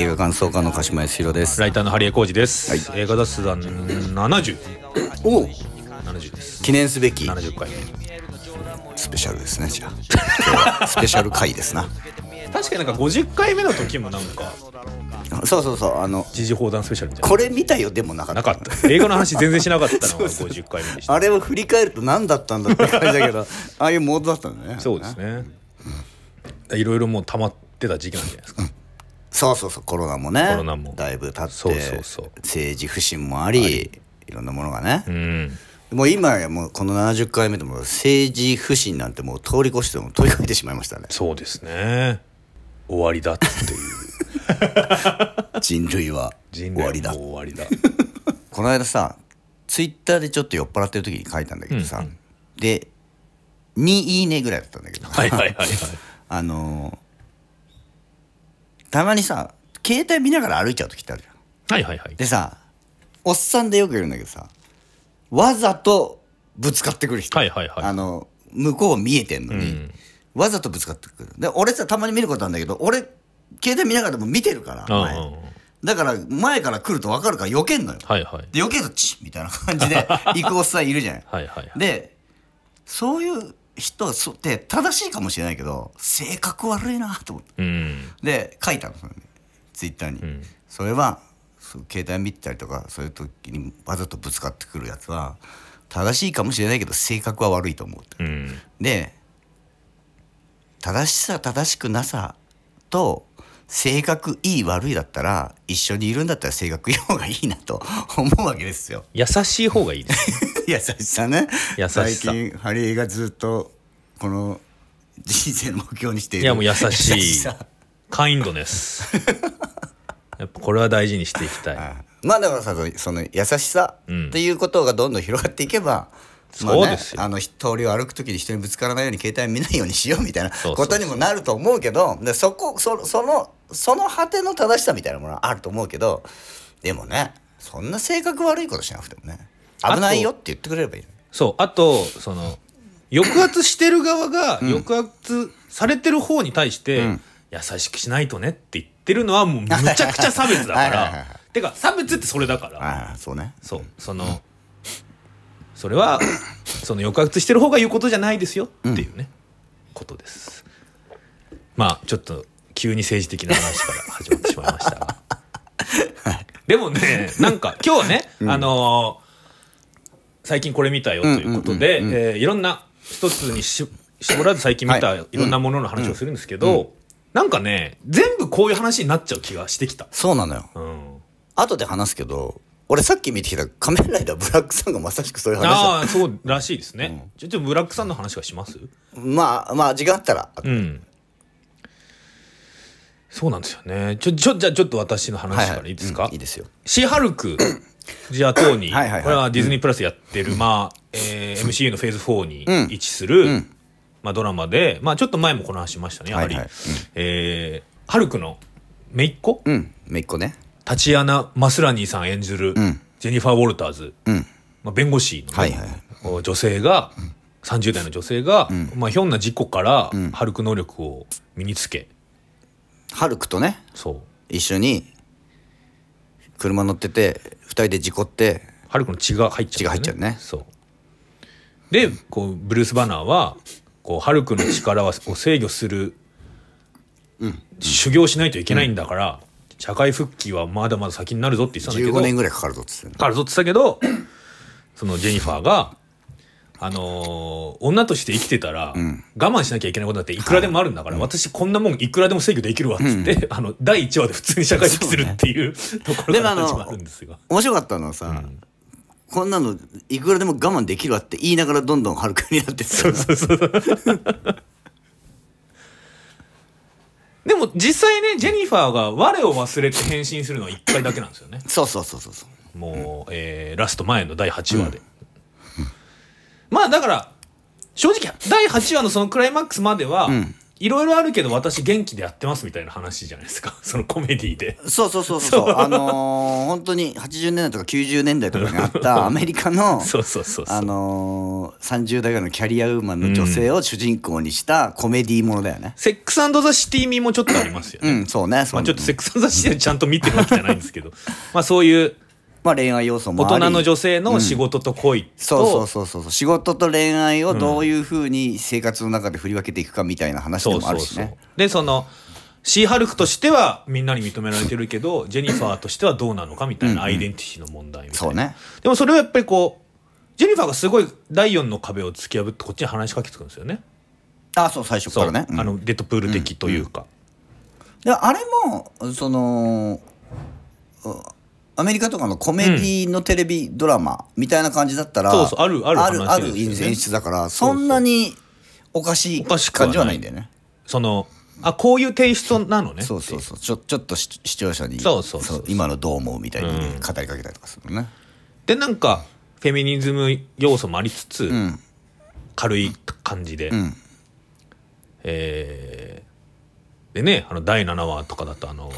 映画感想家の鹿島康弘です。ライターのハリエコージです、はい。映画雑談7070おです。記念すべき。70回。スペシャルですねじゃあ。スペシャル回ですな。確かになんか50回目の時もなんかそうそうそうあの時事放談スペシャルみたいな。これ見たよでもなかった。なかった。映画の話全然しなかったのが50 回目でした。あれを振り返ると何だったんだって感じだけど ああいうモードだったんだね。そうですね。いろいろもう溜まってた時期なんじゃないですかそうそうそうコロナもねコロナも。だいぶ経ってそうそうそう。政治不信もありい。ろんなものがね、うん。もう今やもうこの70回目でも政治不信なんてもう通り越しても飛び越えてしまいましたね。そうですね。終わりだっていう。人類は人終わりだ。終わりだ。この間さツイッターでちょっと酔っ払ってる時に書いたんだけどさ、で2いいねぐらいだったんだけどはいはいはいはいあのーたまにさ携帯見ながら歩いちゃう時ってあるじゃん。はいはいはい。でさおっさんでよく言うんだけどさわざとぶつかってくる人、はいはいはい。あの向こう見えてんのに、うん。わざとぶつかってくる。で俺さたまに見ることあるんだけど俺携帯見ながらでも見てるから前うんうんうん。だから前から来ると分かるから避けんのよ。はいはい。で避けるとチッみたいな感じで 行くおっさんいるじゃないはいはいはい。でそういう人はそって正しいかもしれないけど性格悪いなと思って。うん。で書いたのそれ。ねツイッターに、ん。それは携帯見てたりとかそういう時にわざとぶつかってくるやつは正しいかもしれないけど性格は悪いと思うって、うん。で正しさ正しくなさと性格いい悪いだったら一緒にいるんだったら性格いい方がいいなと思うわけですよ。優しい方がいいです優しさね。優しさ。最近ハリーがずっとこの人生の目標にしている。いやもう優しい。さカインドネスやっぱこれは大事にしていきたい。まあだからさそのその優しさうん。っていうことがどんどん広がっていけば、まあねそうですよ。あの通りを歩く時に人にぶつからないように携帯見ないようにしようみたいなことにもなると思うけどでそこそそのその果ての正しさみたいなものはあると思うけどでもねそんな性格悪いことしなくてもね危ないよって言ってくれればいい。そうあとその抑圧してる側が抑圧されてる方に対して、ん。優しくしないとねって言ってるのはもうむちゃくちゃ差別だから。てか差別ってそれだから。そうね。そうそのそれはその抑圧してる方が言うことじゃないですよっていうね、ことです。まあちょっと急に政治的な話から始まってしまいましたが。でもねなんか今日はね、あのー最近これ見たよということで、えーいろんな一つにし絞らず最近見たはい。いろんなものの話をするんですけど、なんかね全部こういう話になっちゃう気がしてきた。そうなのよ。うん。後で話すけど俺さっき見てきた仮面ライダーブラックさんがまさしくそういう話だああそうらしいですね、ちょっとブラックさんの話はします？まあまあ時間あったら。うん。そうなんですよね。ちょちょじゃあちょっと私の話からいいですか、うん。いいですよ。シーハルクジアトーニはいはいはい。これはディズニープラスやってる、まあえー MCU のフェーズ4にうん。位置する、ん。まあ、ドラマで、まあ、ちょっと前もこの話しましたねやはり、はい。はいえーハルクの姪っ子？うん。めいっ子ね。タチアナ・マスラニーさん演じる、ん。ジェニファー・ウォルターズ、うん。まあ、弁護士のね、はいはい。女性が、30代の女性が、まあ、ひょんな事故から、ハルク能力を身につけ。ハルクとね。そう。一緒に車乗ってて二人で事故ってハルクの血が入っちゃう、血が入っちゃうね。そう。でこうブルース・バナーはこうハルクの力はを制御する、修行しないといけないんだから、社会復帰はまだまだ先になるぞって言ってたんだけど15年ぐらいかかるぞっつってかかるぞって言ってたけどそのジェニファーが、あのー女として生きてたら、我慢しなきゃいけないことだっていくらでもあるんだから、私こんなもんいくらでも制御できるわっつって、あの第1話で普通に社会復帰するっていうところでもあの始まるんですが。面白かったのはさ、こんなのいくらでも我慢できるわって言いながらどんどんハルクになってってそうそうそう。でも実際ねジェニファーが我を忘れて変身するのは1回だけなんですよね。そうそうそうそうそう。もう、えーラスト前の第8話で、まあだから正直第8話のそのクライマックスまでは、いろいろあるけど私元気でやってますみたいな話じゃないですか。そのコメディで。そうそうそうそうあのー本当に80年代とか90年代とかにあった アメリカのそうそうそうあのー、30代ぐらいのキャリアウーマンの女性を主人公にしたコメディーものだよね。セックスザ・シティ味もちょっとありますよね、うんそうね。そうまあ、ちょっとセックスザ・シティはちゃんと見てるわけじゃないんですけど。まあそういうまあ恋愛要素も大人の女性の仕事と恋と、そうそうそうそうそう。仕事と恋愛をどういうふうに生活の中で振り分けていくかみたいな話でもあるしね。でそのシーハルクとしてはみんなに認められてるけどジェニファーとしてはどうなのかみたいなアイデンティティの問題みたいな、そうね。でもそれはやっぱりこうジェニファーがすごい第4の壁を突き破ってこっちに話しかけてくるんですよね。あそう最初かそう、らねうん。あのデッドプール的というか、であれもそのうアメリカとかのコメディのテレビドラマみたいな感じだったら、そうそうあるあるあるある演出だからそんなにおかしい感じはないんだよね。そのあこういうテイストなのね。そうそうそう。ちょちょっと視視聴者にそうそうそう。今のどう思うみたいに語りかけたりとかするのね。でなんかフェミニズム要素もありつつ、うん。軽い感じで、うん。えーでねあの第7話とかだとあの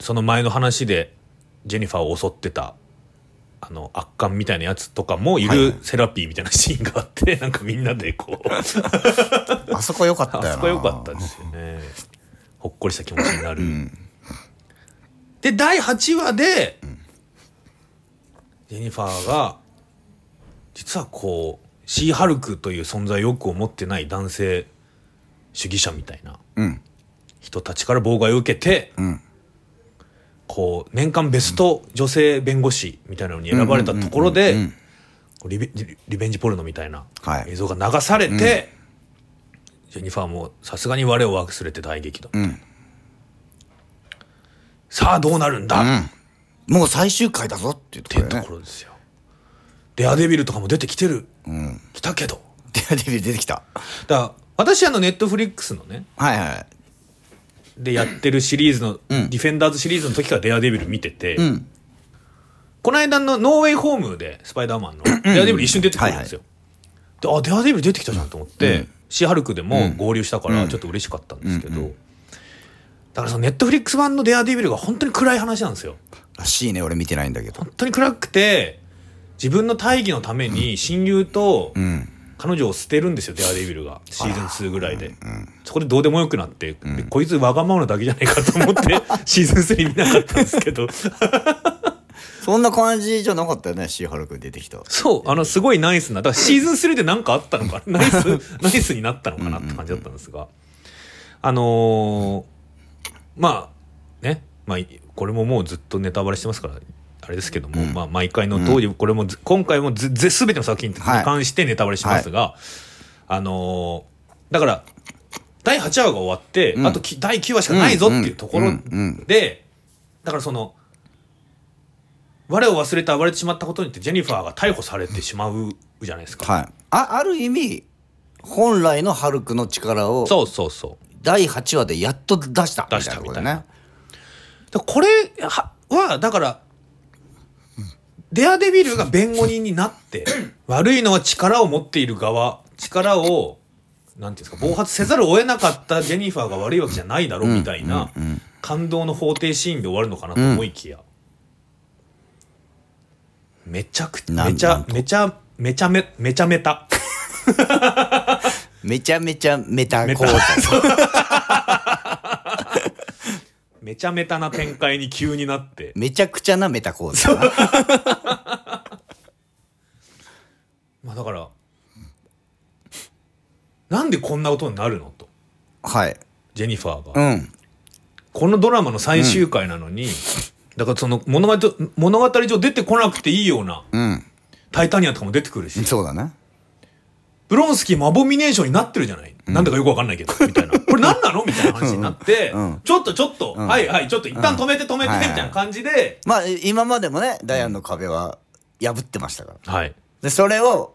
その前の話でジェニファーを襲ってたあの圧巻みたいなやつとかもいはいはい。るセラピーみたいなシーンがあって、なんかみんなでこう。あそこ良かったよな。あそこ良かったですよね。ほっこりした気持ちになる、で第8話で、ジェニファーが実はこうシーハルクという存在をよく思ってない男性主義者みたいなうん。人たちから妨害を受けて、んこう年間ベスト女性弁護士みたいなのに選ばれたところでリベリリベンジポルノみたいなはい。映像が流されて、ジェニファーもさすがに我を忘れて大激怒、ん。さあどうなるんだ、っもう最終回だぞっていうところね。ころですよ。デアデビルとかも出てきてる、来たけど。デアデビル出てきた。だ私あのネットフリックスのねはいはいでやってるシリーズの、ディフェンダーズシリーズの時からデアデビル見てて、この間のノーウェイホームでスパイダーマンのデアデビル一瞬出てくるんですよ、であデアデビル出てきたじゃんと思って、シーハルクでも合流したからちょっと嬉しかったんですけど、だからそのネットフリックス版のデアデビルが本当に暗い話なんですよ。らしいね俺見てないんだけど。本当に暗くて自分の大義のために親友と彼女を捨てるんですよ、デアデビルがシーズン2ぐらいで、そこでどうでもよくなって、でこいつわがままなだけじゃないかと思って シーズン3見なかったんですけど。そんな感じじゃなかったよねシーハルク出てきた。そうあのすごいナイスなだからシーズン3で何かあったのか ナイスナイスになったのかな？って感じだったんですが。あのーまあねまあこれももうずっとネタバレしてますからあれですけども、まあ毎回の通り、これもず今回もずぜ全ての作品にはい。関してネタバレしますが、あのーだから第8話が終わって、あとき第9話しかないぞっていうところうんうん。で、だからその我を忘れて暴れてしまったことによってジェニファーが逮捕されてしまうじゃないですか。はい。あある意味本来のハルクの力をそうそうそう。第8話でやっと出したみたい出したなことだよねでこれははだからデアデビルが弁護人になって 悪いのは力を持っている側力をなんていうんですか暴発せざるを得なかったジェニファーが悪いわけじゃないだろうみたいな感動の法廷シーンで終わるのかなと思いきや、めちゃくちゃめちゃめちゃめちゃめめちゃめた。めちゃめちゃメタ構造 めちゃめたな展開に急になって。めちゃくちゃなメタ構造 まあだからなんでこんなことになるのと。はい。ジェニファーが、うん。このドラマの最終回なのに、だからその物語物語上出てこなくていいようなうん「タイタニア」とかも出てくるし。そうだねブロンスキーもアボミネーションになってるじゃない、なんだかよくわかんないけどみたいな。これ何なの？みたいな話になって、うんちょっとちょっと、はいはいちょっと一旦止めて止めて、うんみたいな感じで、まあ今までもねダイアンの壁は破ってましたから。はい。でそれを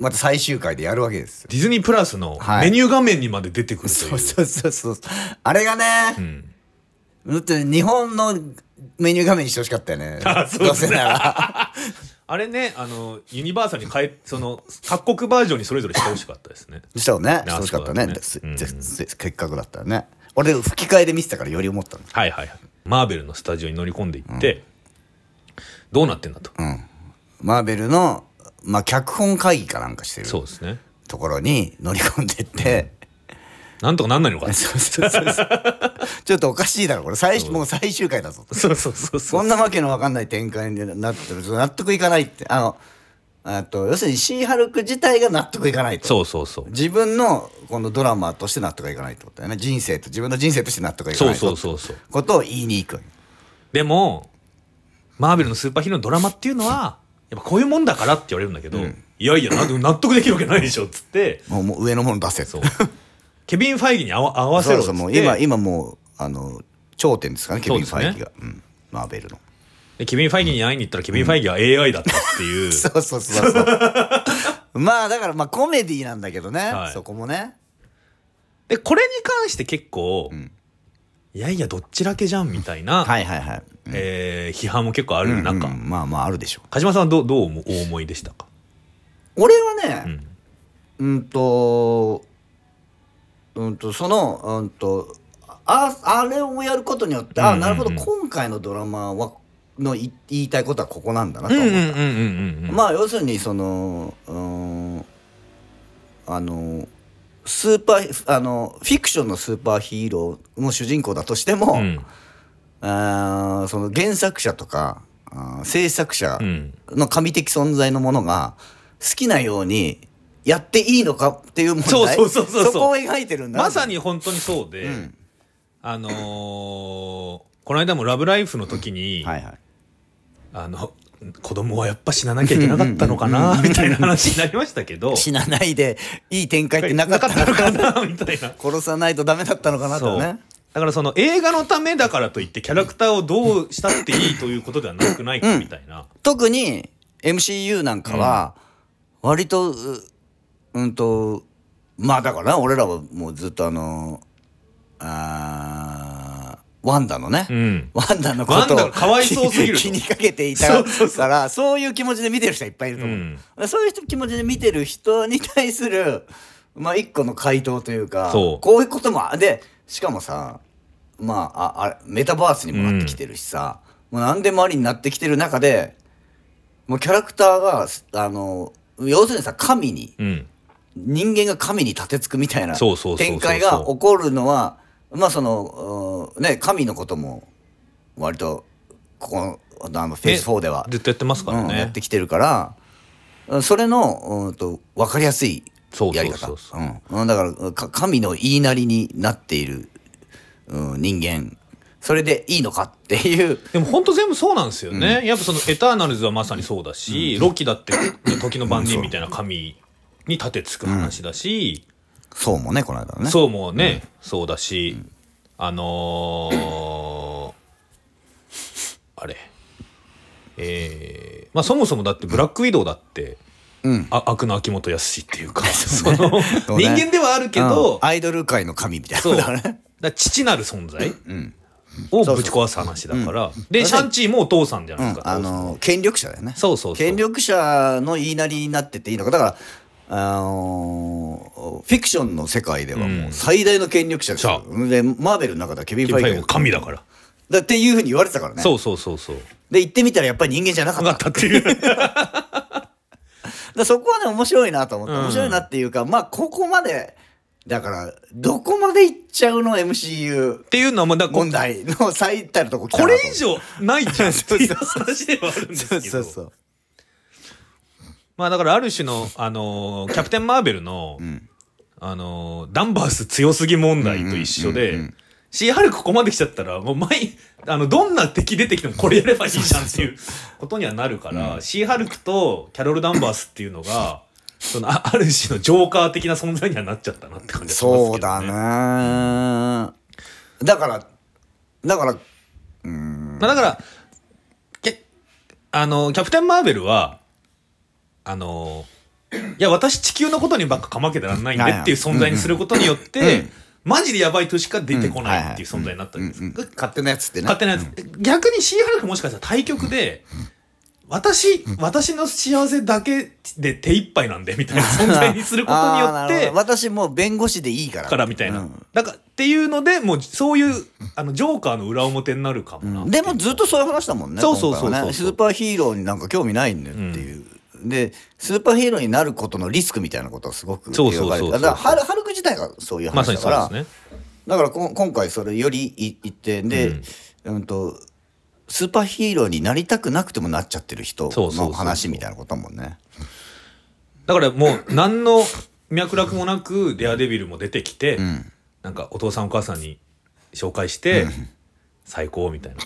また最終回でやるわけですよ。ディズニープラスのはい。メニュー画面にまで出てくるという、そうそうそうそう。あれがね、ん。だって日本のメニュー画面にしてほしかったよね。あそうですね。どうせなら あれねあのユニバーサルに変えその各国バージョンにそれぞれしてほしかったですね。そうね。ねそうしかったね。あそうせせっかくだったらね。俺吹き替えで見てたからより思ったの。はいはいはい。マーベルのスタジオに乗り込んでいって、どうなってんだと、マーベルのまあ脚本会議かなんかしてるそうですね。ところに乗り込んでって、なんとかなんないのかなそうそうそうそうちょっとおかしいだろこれ。最終もう最終回だぞ。とそうそうそうそこんなわけのわかんない展開になってる納得いかないって。あのあと要するにシーハルク自体が納得いかないと。そうそうそう。自分のこのドラマとして納得いかないってことだよね。人生と自分の人生として納得いかそうないそうそうそうことを言いに行く。でもマーベルのスーパーヒーローのドラマっていうのはやっぱこういうもんだからって言われるんだけど、いやいやなんで納得できるわけないでしょっつって。もうもう上のもの出せそうケビン・ファイギーに合わ合わせろそうそうもう今今もうあの頂点ですかねケビン・ファイギーが、うん、マーベルの。でケビン・ファイギーに会いに行ったらケビン・ファイギーは AI だったっていう、そうそうそうそう。まあだからまあコメディなんだけどね、はい。そこもね。でこれに関して結構、いやいやどっちだけじゃんみたいな、はいはいはい。えー批判も結構ある中、うんまあまああるでしょう。鹿島さんはどうどう思お思いでしたか、俺はね、うん。うんと、うんと、その、うんと、あ、あれをやることによって、あ、うんうんうん。なるほど、今回のドラマは、のい言いたいことはここなんだなと思った。まあ、要するに、その、うん、あの、スーパー、あの、フィクションのスーパーヒーローの主人公だとしても、うん。あーその原作者とか、制作者うん。の神的存在のものが好きなようにやっていいのかっていう問題そうそうそうそうそう。こを描いてるんだ。なまさに本当にそうで、うん。あのーこの間も「ラブライフ!」の時に、はいはい。あの子供はやっぱ死ななきゃいけなかったのかなみたいな話になりましたけど。死なないでいい展開ってなかったのかな みたいな。殺さないとダメだったのかなとね。だからその映画のためだからといってキャラクターをどうしたっていいということではなくないかみたいな、特に MCU なんかは割とううんとまあだからな俺らはもうずっとあのあーワンダのね、うん。ワンダのことをがかわいそうすぎると。気にかけていたからそういう気持ちで見てる人はいっぱいいると思う、そういう人気持ちで見てる人に対するまあ一個の回答というかこういうこともでしかもさまあああメタバースにもなってきてるしさ、もう何でもありになってきてる中でもうキャラクターがあの要するにさ神にうん人間が神に立てつくみたいな展開が起こるのはまあそのうんね神のことも割とここあのフェーズ4では、ずっとやってますからうん、やねってきてるからうんそれのうんと分かりやすいやり方。だからか神の言いなりになっている、うん、人間。それでいいのかっていう。でも本当全部そうなんですよね、やっぱそのエターナルズはまさにそうだし、ロキだって時の番人みたいな神に立てつく話だし、そうもねこの間のね。そうもね、そうだし、あのーあれ。えーまあそもそもだってブラックウィドウだって、うん。あ悪の秋元康っていうか そのそうね。人間ではあるけど、うん。アイドル界の神みたいそう。なだね。だから父なる存在うん。をぶち壊す話だからでシャンチーもお父さんじゃないですか、あの権力者だよね。そうそうそう。権力者の言いなりになってていいのか。だからあのフィクションの世界ではもう最大の権力者ですよ、でマーベルの中ではケビン・ファイギーが神だから、だっていうふうに言われてたからね。そうそうそうそう。で行ってみたらやっぱり人間じゃなかった。ったっていう。だそこはね面白いなと思って、うん。面白いなっていうかまあここまでだからどこまで行っちゃうの MCU っていうのはもうだ問題の最たるとここれ以上ないじゃんっていう話ではあるんですけど。そうそうそうまあだからある種の、あのーキャプテン・マーベルの、あのーダンバース強すぎ問題と一緒で、シーハルクここまで来ちゃったら、もう毎、あの、どんな敵出てきてもこれやればいいじゃんっていうことにはなるから、シーハルクとキャロル・ダンバースっていうのが、そのあある種のジョーカー的な存在にはなっちゃったなって感じがしますけど、ね。そうだね。だからだからまあだから、けあの、キャプテン・マーベルは、あの、いや、私地球のことにばっかかまけてらんないんでっていう存在にすることによって、マジでやばいとしか出てこないっていう存在になったわけです。勝手なやつってね。勝手なやつ。逆にシーハルクもしかしたら対局で、私私の幸せだけで手一杯なんでみたいな存在にすることによって私もう弁護士でいいから。からみたいな、うん。だからっていうのでもうそういうあのジョーカーの裏表になるかもなでもずっとそういう話だもんねそうそうそうスーパーヒーローになんか興味ないんだよっていう、でスーパーヒーローになることのリスクみたいなことをすごくそうそうだからハルク自体がそういう話だから、そうですね。だからこ今回それよりい言ってで、うん、とスーパーヒーローになりたくなくてもなっちゃってる人の話みたいなことだもんね。だからもう何の脈絡もなくデアデビルも出てきて、ん。なんかお父さんお母さんに紹介して、最高みたいな。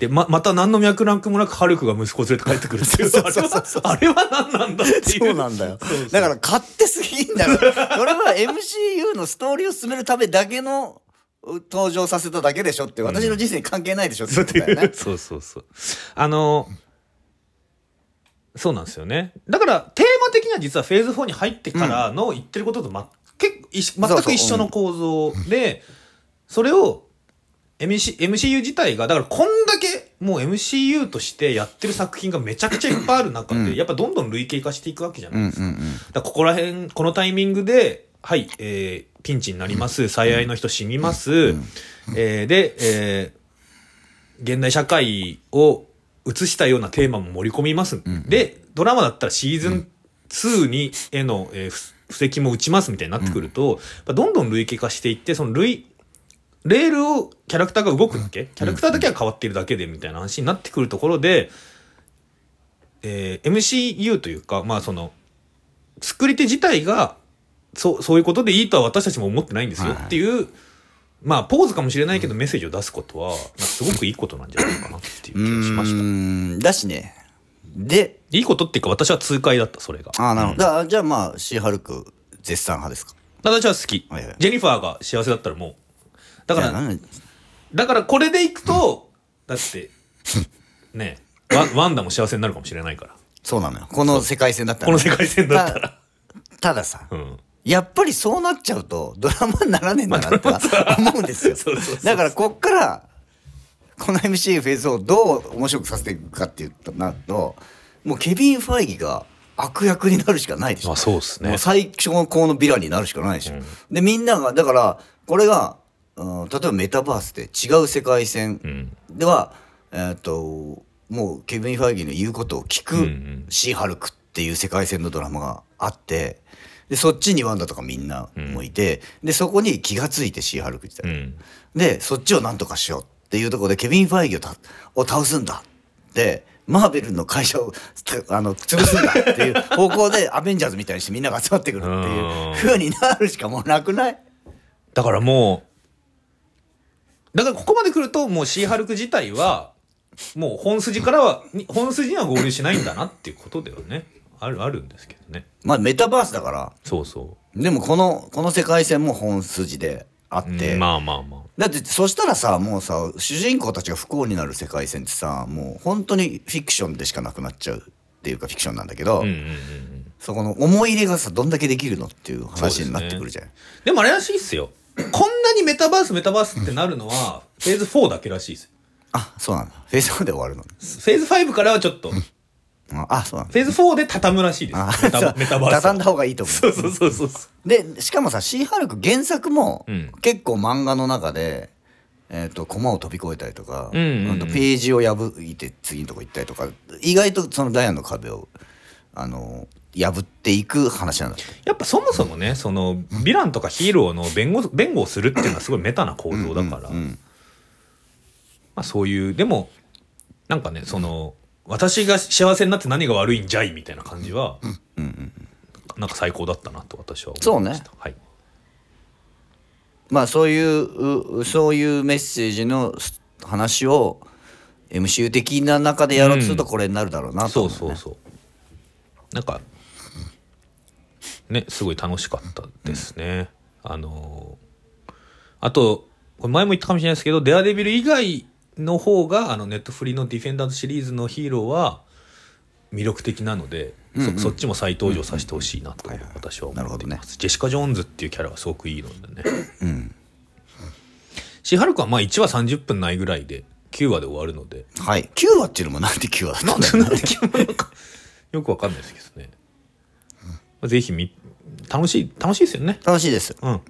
でままた何の脈絡もなくハルクが息子を連れて帰ってくるっていう。あれはあれは何なんだっていう。そうなんだよ。だから勝手すぎんだよ。それは MCU のストーリーを進めるためだけの登場させただけでしょって私の人生に関係ないでしょってことだよね。そう そうそうあのそうなんですよね。だからテーマ的には実はフェーズ4に入ってからの言ってることと、ま、結全く一緒の構造でそれを MC MCU 自体がだからこんだけもう MCU としてやってる作品がめちゃくちゃいっぱいある中で、うん。やっぱどんどん類型化していくわけじゃないですか。うんうんうん。だここら辺このタイミングではい、えーピンチになります。最愛の人死にます、えーで、えー現代社会を映したようなテーマも盛り込みます、でドラマだったらシーズン2にへの、えーふ布石も打ちますみたいになってくると、どんどん類型化していってその類レールをキャラクターが動くだけ？キャラクターだけは変わっているだけでみたいな話になってくるところで、えー MCU というかまあその作り手自体がそうそういうことでいいとは私たちも思ってないんですよはいっていう、まあポーズかもしれないけどメッセージを出すことはすごくいいことなんじゃないかなっていう気がしました。うーんだしね。で、いいことっていうか私は痛快だったそれが。ああ、なるほど。だからじゃあまあ、シーハルク絶賛派ですか？私は好き、はいはいジェニファーが幸せだったらもうだからだからこれでいくとだってねワンワンダも幸せになるかもしれないから。そうなのよ。この世界線だったらこの世界線だったら。たださ、うん。やっぱりそうなっちゃうとドラマにならねえんだなって思うんですよ。だからこっからこの MC フェーズをどう面白くさせていくかっていうとなるともうケビン・ファイギが悪役になるしかないでしょ。まあそうですね。もう最高のヴィランになるしかないでしょ、でみんながだからこれが、うん、例えばメタバースで違う世界線うん。では、えーっともうケビン・ファイギーの言うことを聞うんうくん。シー・ハルクっていう世界線のドラマがあってでそっちにワンダとかみんなもいて、でそこに気がついてシー・ハルク自体、うん。でそっちをなんとかしようっていうところでケビン・ファイギーをたを倒すんだってマーベルの会社をたあの潰すんだっていう方向で アベンジャーズみたいにしてみんなが集まってくるっていう風になるしかもうなくない？だからもうだからここまで来るともうシーハルク自体はもう本筋からはに本筋には合流しないんだなっていうことではね。あるあるんですけどね。まあメタバースだから。そうそでもこのこの世界線も本筋であっう、て、うんまあまあまあ。だってそしたらさもうさ主人公たちが不幸になる世界線ってさもう本当にフィクションでしかなくなっちゃうっていうかフィクションなんだけど、うんうんうんうん。そこの思い入れがさどんだけできるのっていう話になってくるじゃん、でもあれらしいっすよこんなにメタバースメタバースってなるのはフェーズ4だけらしいです。あそうなんだ。フェイス4で終わるのフェーズ5からはちょっとフああそうなんだ。ェーズ4で畳むらしいです。あメタバース。を畳んだ方がいいと思う。そうそうそうそうでしかもさシーハルク原作もうん。結構漫画の中で、えー、とコマを飛び越えたりとか、うんうんうん。あとページを破いて次のとこ行ったりとか意外とそのダイヤの壁をあの破っていく話なんだやっぱそもそもねそのヴィランとかヒーローの弁護弁護をするっていうのはすごいメタな構造だから、うんうんまあ、そういうでもなんかねその私が幸せになって何が悪いんじゃいみたいな感じは、なんか最高だったなと私は思いました。そうはい、まあそういううそういうメッセージの話を MCU 的な中でやろうとするとこれになるだろうなとそう思う、ねそうそう。なんかねすごい楽しかったですね、あのあと前も言ったかもしれないですけど「デアデビル」以外の方があのネットフリの「ディフェンダーズ」シリーズのヒーローは魅力的なので、そそっちも再登場させてほしいなと私は思っています、ジェシカ・ジョーンズっていうキャラがすごくいいのでね、シーハルクはまあ1話30分ないぐらいで9話で終わるので。はい。9話っていうのもなんで9話だったんだろうよくわかんないですけどね、まあぜひみ楽しい楽しいですよね。楽しいです。うん。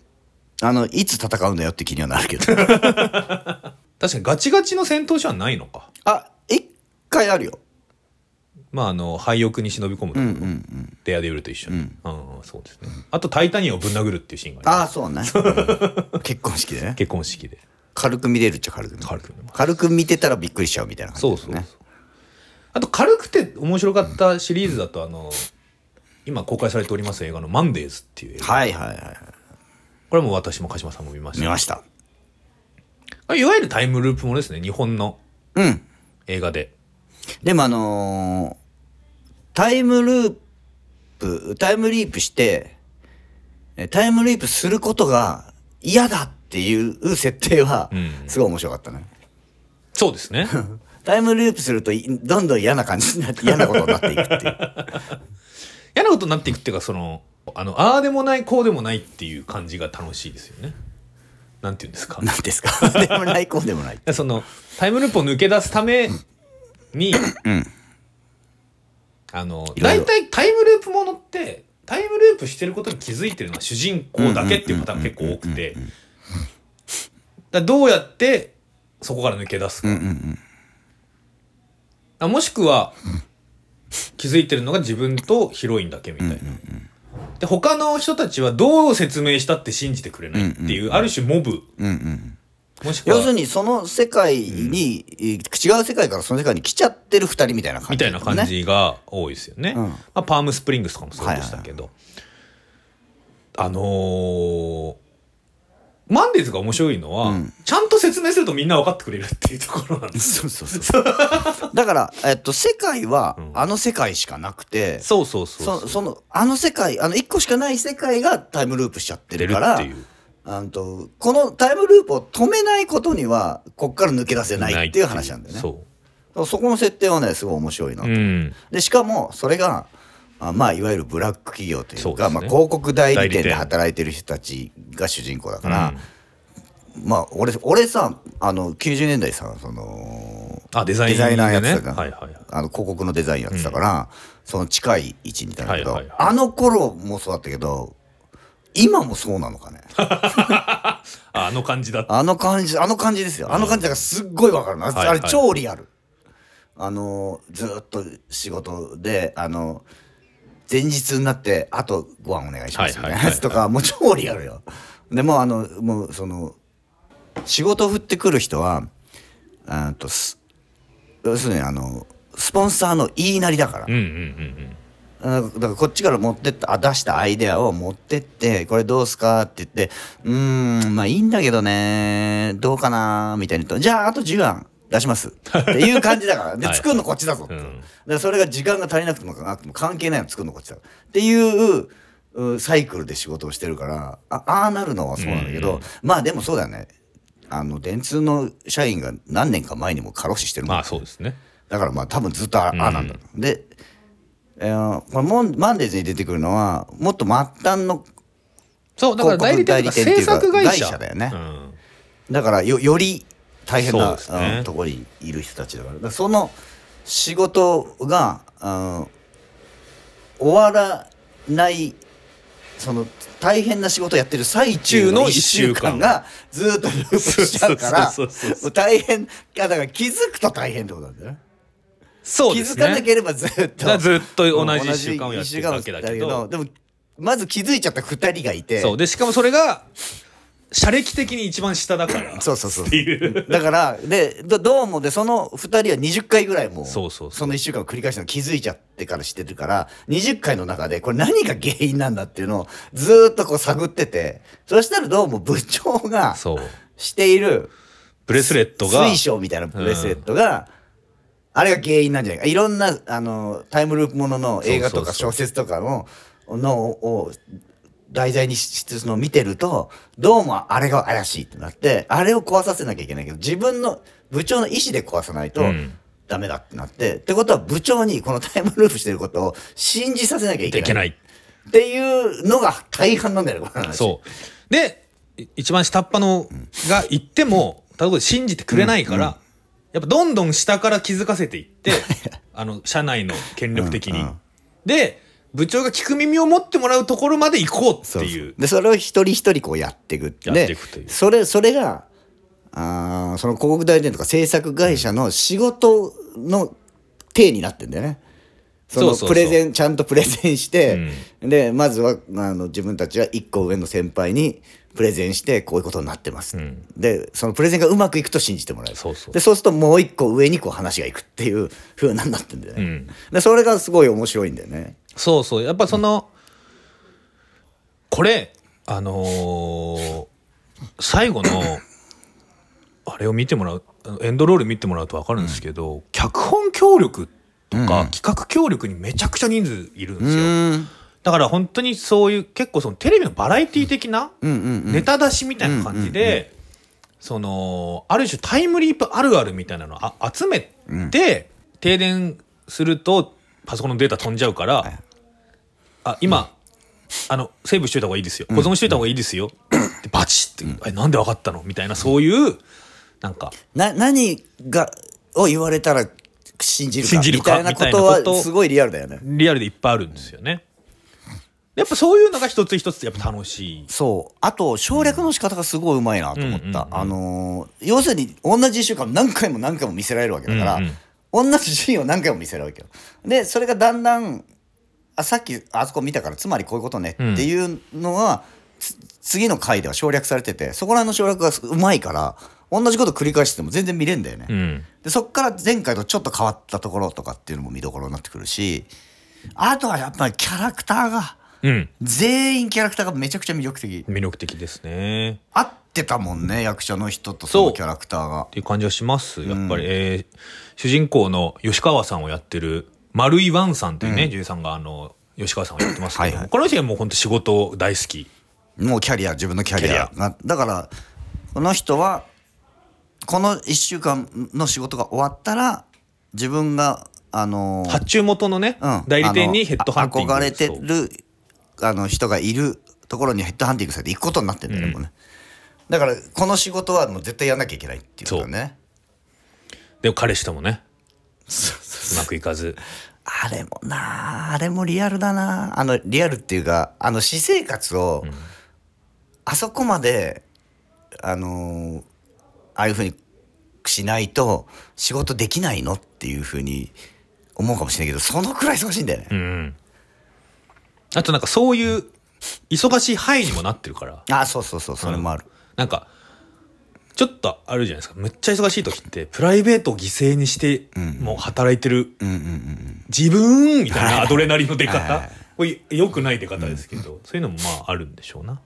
あのいつ戦うんだよって気にはなるけど。確かにガチガチの戦闘シーンはないのか。あ一回あるよ。まああの廃屋に忍び込むと、うんうんうん。デアデビルと一緒に、うん。そうですね。あと「タイタニアをぶん殴る」っていうシーンがありああそうね。う。ん 結婚式でね。結婚式で。軽く見れるっちゃ軽く見れる。軽く見れます。軽く見てたらびっくりしちゃうみたいな感そうそうそう。じですねあと軽くて面白かったシリーズだとあの今公開されております映画の「マンデーズ」っていう映画。はいはいはいこれも私も鹿島さんも見ました。見ました。あいわゆるタイムループものですね日本のうん。映画で。でもあのータイムループタイムリープしてえタイムリープすることが嫌だっていう設定はうん。すごい面白かったね、そうですね。タイムループするといどんどん嫌な感じになって嫌なことになっていくっていう嫌なことになっていくっていうかそのあのああでもないこうでもないっていう感じが楽しいですよね。なんていうんですか？なんですか？でもないこうでもない。そのタイムループを抜け出すために、あのいろいろ。大体タイムループものってタイムループしてることに気づいてるのは主人公だけっていうパターンが結構多くて。だからどうやってそこから抜け出すか,、うんうんうん。もしくは気づいてるのが自分とヒロインだけみたいな。で他の人たちはどう説明したって信じてくれないっていう、ある種モブ。うんうんもしくは要するにその世界に、違う世界からその世界に来ちゃってる二人みたいな感じ、みたいな感じが多いですよね。うん。まあ、パームスプリングスとかもそうでしたけど、あのーマンデーズが面白いのは、うんちゃんと説明するとみんな分かってくれるっていうところなんです。そうそうそうだから、えっと、世界はうんあの世界しかなくて、そうそうそうそう。そそのあの世界あの一個しかない世界がタイムループしちゃって出るからるっていう。あのとこのタイムループを止めないことにはこっから抜け出せないっていう話なんだよねそそこの設定はねすごい面白いなう。と、うん。でしかもそれがあまあいわゆるブラック企業というかね。まあ、広告代理店で働いてる人たちが主人公だから、うん。まあ俺俺さあの90年代さそのあ、デザイン、デザイナーやってたね。じゃん。はいはいはい。あの広告のデザインやってたから、その近い位置にいたんだけど、はいはいはい。あの頃もそうだったけど今もそうなのかね。あ あの感じだ。あの感じあの感じですよ。あの感じだからすっごいわかるな、はいはい。あれ超リアルあのずーっと仕事であの前日になってあとご飯お願いしますみたいなやつとかもう超リアルよ。でもうあのもうその仕事を振ってくる人はあとす要するにあのスポンサーの言いなりだから。うんうんうんあだからこっちから持ってったあ出したアイデアを持ってってこれどうすかって言ってうーんまあいいんだけどねどうかなみたいに言うとじゃああと10案出します。っていう感じだから。ではい。作るのこっちだぞ。って、それが時間が足りなくてもなくても関係ないの作るのこっちだっていううサイクルで仕事をしてるから。あああなるのはそうなんだけど、うんまあでもそうだよね。あの電通の社員が何年か前にも過労死してるもん。まあそうですね。だからまあ多分ずっとあ,、うん。あなんだろう。で、えーこれモンマンデーズに出てくるのはもっと末端のそう、だから代理店っていうか作会社。会社だよね。うん。だからよより大変な、ねうんところにいる人たちだからその仕事が、うん終わらないその大変な仕事をやってる最中の1週間がずっとループしちゃうから 大変だから気づくと大変ってことなんだよね。気そうね。づかなければずっとずっと同じ一週間をやってる同だじ一週間をやってるけだけど。でもまず気づいちゃった2人がいてそう。で、しかもそれが、社歴的に一番下だから。そうそうそう。だからでどどうもでその2人は20回ぐらいもそうそうそうの1週間を繰り返したの気づいちゃってからしてるから20回の中でこれ何が原因なんだっていうのをずーっとこう探っててそしたらどうも部長がそう。しているブレスレットが。水晶みたいなブレスレットが、あれが原因なんじゃないかいろんなあのタイムループものの映画とか小説とかののを題材にしてその見てるとどうもあれが怪しいってなってあれを壊させなきゃいけないけど自分の部長の意思で壊さないとうん。ダメだってなって、ってことは部長にこのタイムループしてることを信じさせなきゃいけない。いけない。っていうのが大半なんだよねこの話そう。で、い一番下っ端のが言っても、例えば信じてくれないから、やっぱどんどん下から気づかせていって あの社内の権力的に、うんうん。で部長が聞く耳を持ってもらうところまで行こうっていそうう。でそれを一人一人こうやっていくやっていくという。でそれそれがあーその広告代理店とか制作会社の仕事の体になってんだよね。そのそうそうそう。プレゼンちゃんとプレゼンして、でまずはあの自分たちは一個上の先輩にプレゼンしてこういうことになってます、ん。でそのプレゼンがうまくいくと信じてもらえる。そうそう。でそうするともう一個上にこう話がいくっていう風になってんだよね、うん。でそれがすごい面白いんだよね。そうそう。やっぱその、これあのー最後のあれを見てもらうエンドロール見てもらうと分かるんですけど、脚本協力とか、企画協力にめちゃくちゃ人数いるんですよ。うんだから本当にそういう結構そのテレビのバラエティ的なネタ出しみたいな感じで、そのある種タイムリープあるあるみたいなのをあ集めて、停電するとパソコンのデータ飛んじゃうから、あ今、あのセーブしといた方がいいですよ。保存しといた方がいいですよ、でバチッて、えなんで分かったのみたいなそういうなんかな何がを言われたら信じるか信じるかみたいなことみたいなことはすごいリアルだよね。リアルでいっぱいあるんですよね。やっぱそういうのが一つ一つやっぱ楽しい。そう。あと省略の仕方がすごいうまいなと思った、うんうんうんあのー要するに同じ1週間何回も何回も見せられるわけだから、うん同じシーンを何回も見せられるわけよ。でそれがだんだんあさっきあそこ見たからつまりこういうことねっていうのは、つ次の回では省略されててそこら辺の省略がうまいから同じこと繰り返しても全然見れんだよね、うん。でそっから前回とちょっと変わったところとかっていうのも見どころになってくるしあとはやっぱりキャラクターがうん。全員キャラクターがめちゃくちゃ魅力的。魅力的ですね。合ってたもんね役者の人とそのキャラクターが。っていう感じはします。やっぱり、えー主人公の吉川さんをやってる丸井ワンさんというね、女優さんがあの、吉川さんをやってますけども、はいはい。この人はもう本当仕事大好き。もうキャリア自分のキャリア。だからこの人はこの1週間の仕事が終わったら自分があのー発注元のね、うん。代理店にヘッドハンティング憧れてるあの人がいるところにヘッドハンティングされて行くことになってんだよね、もうね。だからこの仕事はもう絶対やんなきゃいけないっていうことねでも彼氏ともね、うまくいかず。あれもなああれもリアルだな。あのリアルっていうかあの私生活を、あそこまであのーああいうふうにしないと仕事できないのっていうふうに思うかもしれないけどそのくらい忙しいんだよね、うん。あとなんかそういう忙しい範囲にもなってるから。あそうそうそうそれもある、なんかちょっとあるじゃないですか。むっちゃ忙しい時ってプライベートを犠牲にしてもう働いてる。うんうんうん自分みたいなアドレナリンの出はい方はい。これよくない出方ですけど、そういうのもまああるんでしょうな。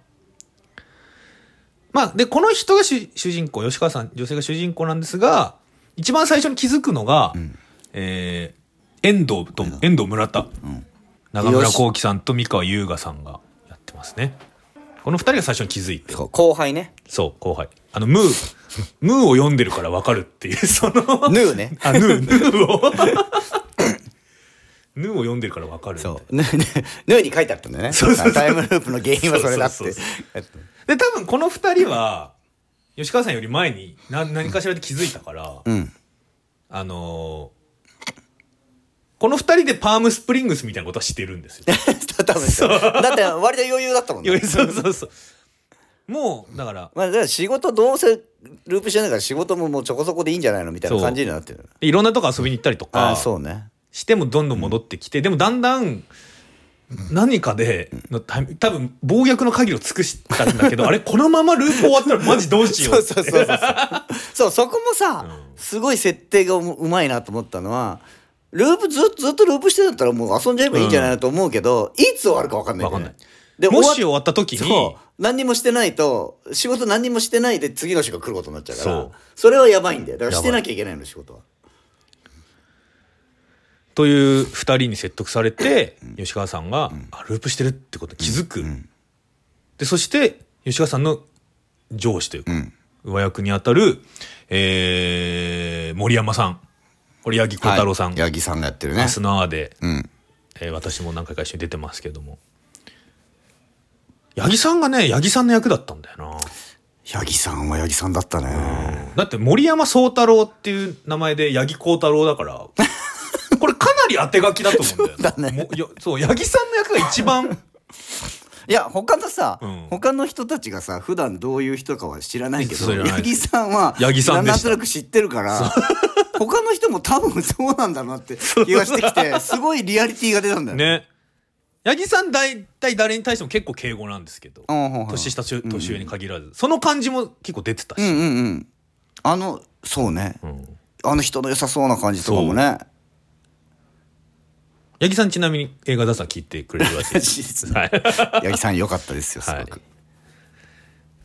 まあでこの人が主主人公吉川さん女性が主人公なんですが一番最初に気づくのが、えー遠藤と遠藤。村田、長村幸輝さんと三河優雅さんがやってますね。この二人が最初に気づいて。そう後輩ね。そう、後輩。あの、ムー、ムーを読んでるからわかるっていう、その、ヌーね。あ、ヌー、ヌーを。ヌーを読んでるからわかるそう。ヌーに書いてあったんだよね。タイムループの原因はそれだって。で、多分この二人は、吉川さんより前に何何かしらで気づいたから、うん。あのーこの二人でパームスプリングスみたいなことはしてるんですよ。多分そう。だって割と余裕だったもんね。そうそうそう。もう、だから、まあ、だから仕事どうせループしてないから仕事ももうちょこそこでいいんじゃないのみたいな感じになってる。いろんなとこ遊びに行ったりとか、ああそうね。してもどんどん戻ってきて、でもだんだん何かでのタイミ多分暴虐の限りを尽くしたんだけど あれこのままループ終わったらマジどうしよそううそうそうそう。そうそこもさ、うん。すごい設定がううまいなと思ったのはループずっとずっとループしてたらもう遊んじゃえばいいんじゃないのと思うけど、いつ終わるか分かんないね。わかんない。でもし終終わわった時にそう。何にもしてないと仕事何にもしてないで次の週が来ることになっちゃうから。そう。それはやばいんだよ。だからしてなきゃいけないの仕事は。という二人に説得されて、吉川さんが、あループしてるってことに気づく、でそして吉川さんの上司というか、上役にあたる、えー森山さんこれ八木小太郎さん、はい八木さんがやってるね。明日のアーで、うん。えー私も何回か一緒に出てますけども。八木さんがね八木さんの役だったんだよな。八木さんは八木さんだったね。だって森山宗太郎っていう名前で八木幸太郎だから これかなり当て書きだと思うんだよそうだね。そう八木さんの役が一番。いや他のさ、うん。他の人たちがさ普段どういう人かは知らないけど八木さんは八木さんとなく知ってるから他の人も多分そうなんだなって気がしてきてすごいリアリティが出たんだよね。八木さん大体誰に対しても結構敬語なんですけど年下年上に限らず、その感じも結構出てたし、うんうんうん。あのそうね。うん。あの人の良さそうな感じとかもね。八木さんちなみに映画ださん聞いてくれるらしいです。八木さん良かったですよすごく、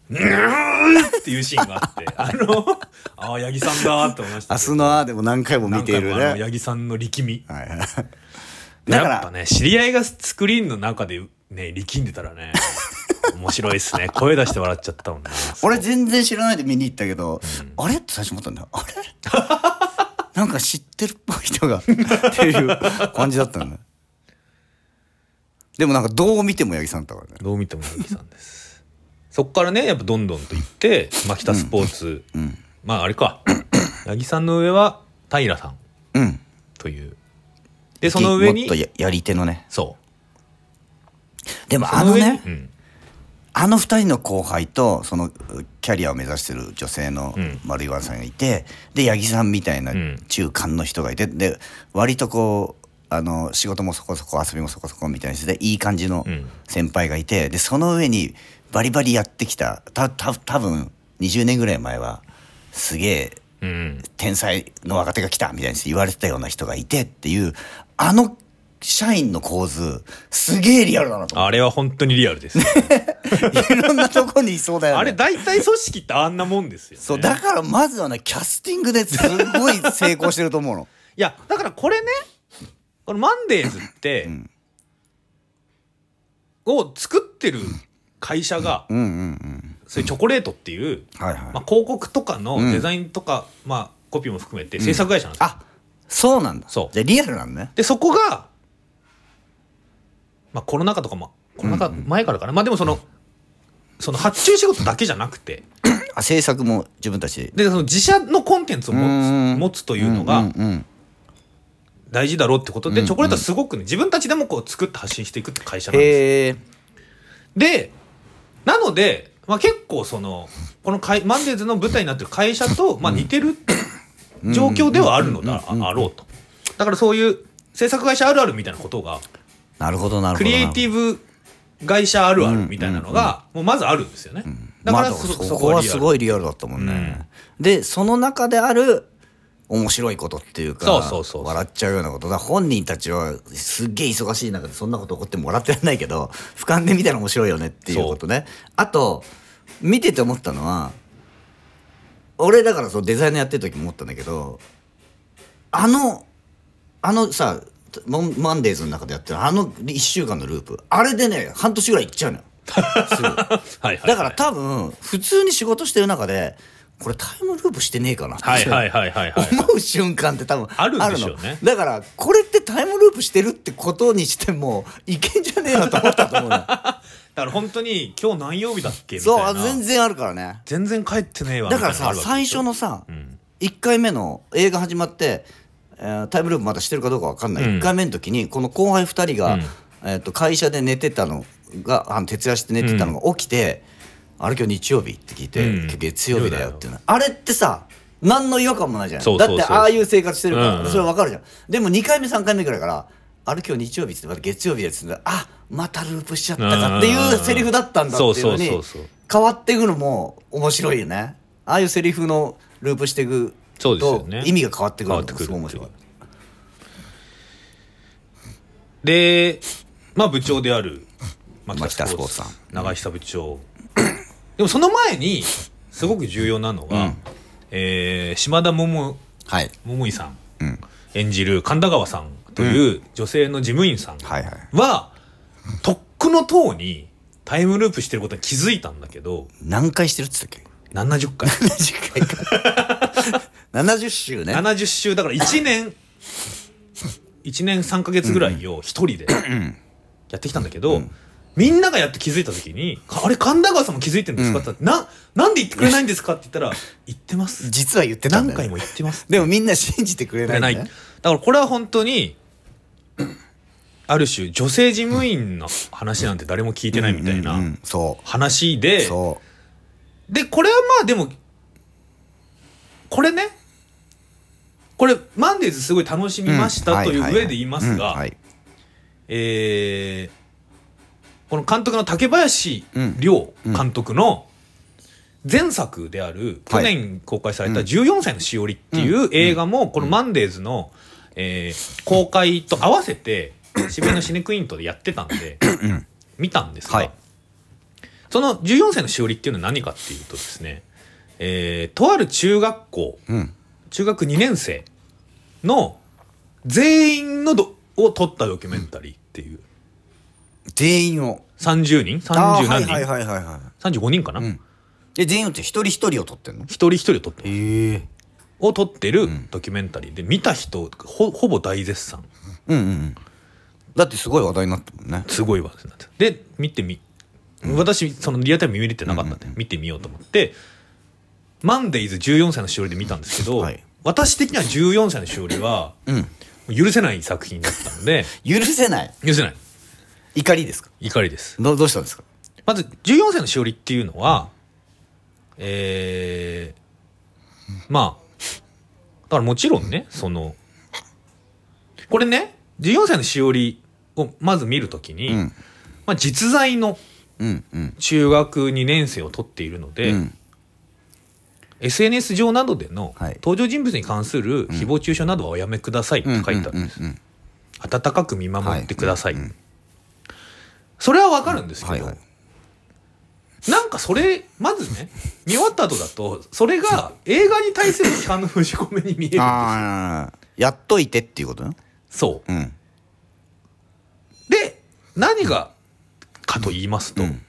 っていうシーンがあって。あのああ八木さんだって思いました明日のあーでも何回も見ているね。八木さんの力み。はいはい。だからやっぱね知り合いがスクリーンの中でね力んでたらね 面白いっすね。声出して笑っちゃったもんな俺全然知らないで見に行ったけど、あれ？って最初思ったんだ。よあれ？なんか知ってるっぽい人がっていう感じだったんだ。よでもなんかどう見ても八木さんだったからね。どう見ても八木さんですそっからねやっぱどんどんと行って牧田スポーツ、うんまああれか。八木さんの上は平さん。うん。という。でその上にもっとややり手のね。そう。でもあのねうん。あの二人の後輩とそのキャリアを目指してる女性のうん。丸岩さんがいて、で八木さんみたいなうん。中間の人がいてで割とこうあの仕事もそこそこ遊びもそこそこみたいな人でいい感じのうん。先輩がいてでその上にバリバリやってきた。たた多分20年ぐらい前はすげえうん。天才の若手が来たみたいに言われてたような人がいてっていうあの社員の構図すげえリアルだなと思あれは本当にリアルです、っ ていろんなとこにいそうだよね。あれ大体組織ってあんなもんですよ、ね、そうだからまずはねキャスティングですごい成功してると思うの。いやだからこれねこのマンデーズって、ん。を作ってる会社が、うんうんうん。そういうチョコレートっていう、はいはい、まあ、広告とかのうん。デザインとか、まあ、コピーも含めて制作会社なんですよ、あそうなんだ。そう。じゃあリアルなんだね。でそこが、まあ、コロナ禍とかもコロナ禍前からかな、まあでもそのその発注仕事だけじゃなくて あ制作も自分たち。ででその自社のコンテンツを持うんつ持つというのがんうんうん大事だろうってことで、うんチョコレートはすごくね自分たちでもこう作って発信していくって会社なんですでなので、まあ、結構そのこのかいマンデーズの舞台になってる会社と、まあ、似てる状況ではあるのだ、ろうと。だからそういう制作会社あるあるみたいなことがなるほどなるほど。クリエイティブ会社あるあるみたいなのがもうまずあるんですよね、だからまあそ,、そこはすごいいリアルだったもん。ね、でその中である面白いことっていうかそうそうそう笑っちゃうようなこと。だ本人たちはすっげえ忙しい中でそんなこと起こっても笑ってらんないけど俯瞰で見たら面白いよねっていうことね。あと見てて思ったのは俺だからそのデザイナーやってる時も思ったんだけどあのあのさマンデーズの中でやってるあの1週間のループあれでね半年ぐらいいっちゃうのよ。はいはい。だから多分普通に仕事してる中でこれタイムループしてねえかな。ってはいはいはいはいはい。思う瞬間って多分あるんでしょうね。の。だからこれってタイムループしてるってことにしてもいけんじゃねえなと思ったと思う だから本当に今日何曜日だっけみたいそう全然あるからね。全然帰ってねえわだからさ最初のさ、ん1回目の映画始まって、えータイムループまだしてるかどうか分かんない、うん。1回目の時にこの後輩2人が、うん。えー、と会社で寝てたのがあの徹夜して寝てたのが起きて「あれ今日日曜日?」って聞いて「うん月曜日だよ」っていうの。あれってさ何の違和感もないじゃん。そうそうそう。だってああいう生活してるから、うんうん。それ分かるじゃん。でも2回目3回目ぐらいから「あれ今日日曜日」っつってまた月曜日ですってあまたループしちゃったかっていうセリフだったんだっていうのに変わっていくのも面白いよね。ああいうセリフのループしていくとね。意味が変わってくるのがすごい面白い。でまあ部長である牧牧田スポーツさん。長久部長でもその前にすごく重要なのが、うん。えー島田桃はい。桃井さんうん。演じる神田川さんという女性の事務員さんはいはい。は、とっくの塔にタイムループしてることに気づいたんだけど何回してるっつったっけ？70回。70回か。70週ね。70週だから1年1年3か月ぐらいを一人でやってきたんだけど、みんながやって気づいた時に「あれ神田川さんも気づいてるんですか?」ってななんで言ってくれないんですか?」って言ったら「言ってます。実は言ってたんだよ、何回も言ってます」でもみんな信じてくれないいなんだからこれは本当にある種女性事務員の話なんて誰も聞いてないみたいうんうんうなん。そ話うでそでこれはまあでもこれねこれマンデーズすごい楽しうみましたというん。上で言いますが、うんはい。えーこの監督の竹林うん。亮監督の前作である去年公開された「14歳のしおり」っていう映画もこのマンデーズの、えー公開と合わせて渋谷のシネクイントでやってたんで見たんですが、はい。その14歳のしおりっていうのは何かっていうとですね、えーとある中学校うん。中学2年生の全員のどを撮ったドキュメンタリーっていう全員を。30人？あー30何人、はいはいはい。はいは35人かな、い、うん、で全員って一人一人を撮ってんの？一人一人撮ってへえ。を撮ってるドキュメンタリー。で見た人ほほぼ大絶賛。うんうんうん。だってすごい話題になったもんね。すごいわけなんですで見てみ。私そのリアルタイム見れてなかったんで見てみようと思って「マンデイズ14歳のしおり」で見たんですけど、はい。私的には14歳のしおりはうん。許せない作品だったので。許せない。許せない怒りですか？怒りです。どどうしたんですか？まず14歳のしおりっていうのはえー、まあだからもちろんねそのこれね14歳のしおりをまず見るときに、うん。まあ、実在の中学2年生を取っているので、うん。SNS 上などでのはい。登場人物に関する誹謗中傷などはおやめくださいって書いてあるんです、温かく見守ってください、はいうんそれはわかるんですけど、はいはい。なんかそれまずね 見終わった後だとそれが映画に対する批判の封じ込めに見えるんですよ。やっといてっていうことね。そう。ん。うで何がかと言いますと、うん。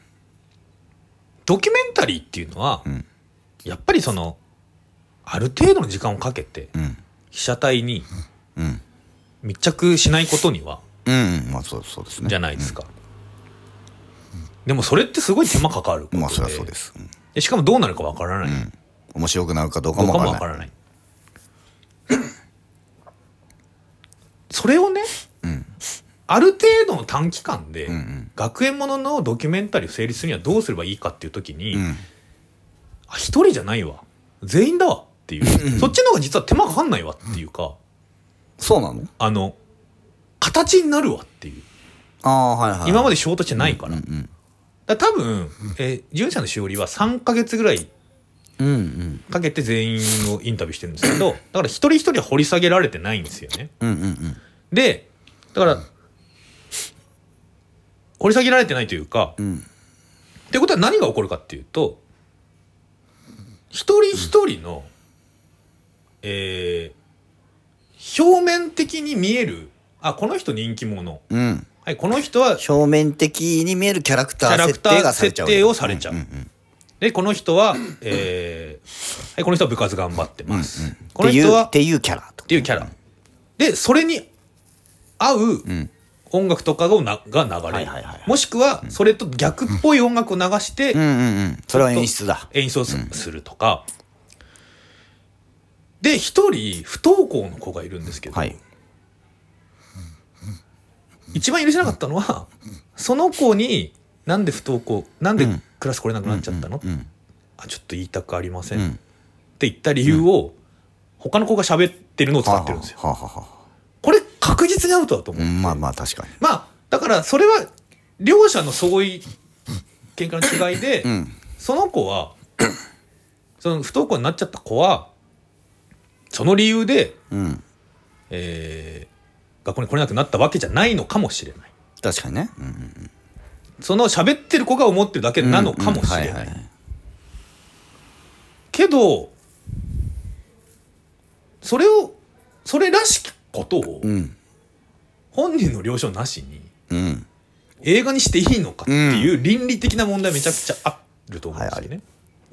ドキュメンタリーっていうのは、ん。やっぱりそのある程度の時間をかけてうん。被写体にうん。密着しないことにはうん。まあそうそうですね。じゃないですか、でもそれってすごい手間かかるまあそりゃそうです。うん。でしかもどうなるかわからない、うん。面白くなるかどうかどうかもわかないららない。それをね、ある程度の短期間で、んうん。学園もののドキュメンタリーを成立するにはどうすればいいかっていう時に、うん。あ一人じゃないわ。全員だわっていう、そっちの方が実は手間かかんないわっていうか、そうなの？あの形になるわっていう。ああはいはい今まで衝突してないから,、うんうんだ多分、えー、純者のしおりは3ヶ月ぐらいうんうん。かけて全員をインタビューしてるんですけどだから一人一人は掘り下げられてないんですよね。うんうんうん。でだから掘り下げられてないというか、ん。ってことは何が起こるかっていうと一人一人の、えー表面的に見えるあこの人人気者。うんはいこの人は表面的に見えるキャラクター設キャラクター定がされちゃう設定をされちゃう。でこの人は、えーはい、この人は部活頑張ってます、うんこの人はっていうっていうキャラ。っっていうキャラ。でそれに合ううん。音楽とかがなが流れる、はいはいはいもしくはそれと逆っぽい音楽を流してうんうんうん。それは演出だ。演出をす,、するとか。で一人不登校の子がいるんですけど、はい一番許せなかったのはその子になんで不登校なんでうん。クラス来れなくなっちゃったの、うんあちょっと言いたくありません、っうん。て言った理由を、他の子が喋ってるのを使ってるんですよ。はあはあはあはこれ確実にアウトだと思う。まあまあ確かに。まあだからそれは両者の相違喧嘩の違いで、うん。その子はその不登校になっちゃった子はその理由で、うん。えー学校に来れなくなったわけじゃないのかもしれない。確かにね。うんうんその喋ってる子が思ってるだけなのかもしれない。けどそれをそれらしきことをうん。本人の了承なしにうん。映画にしていいのかっていう倫理的な問題めちゃくちゃあると思うんですよね。はい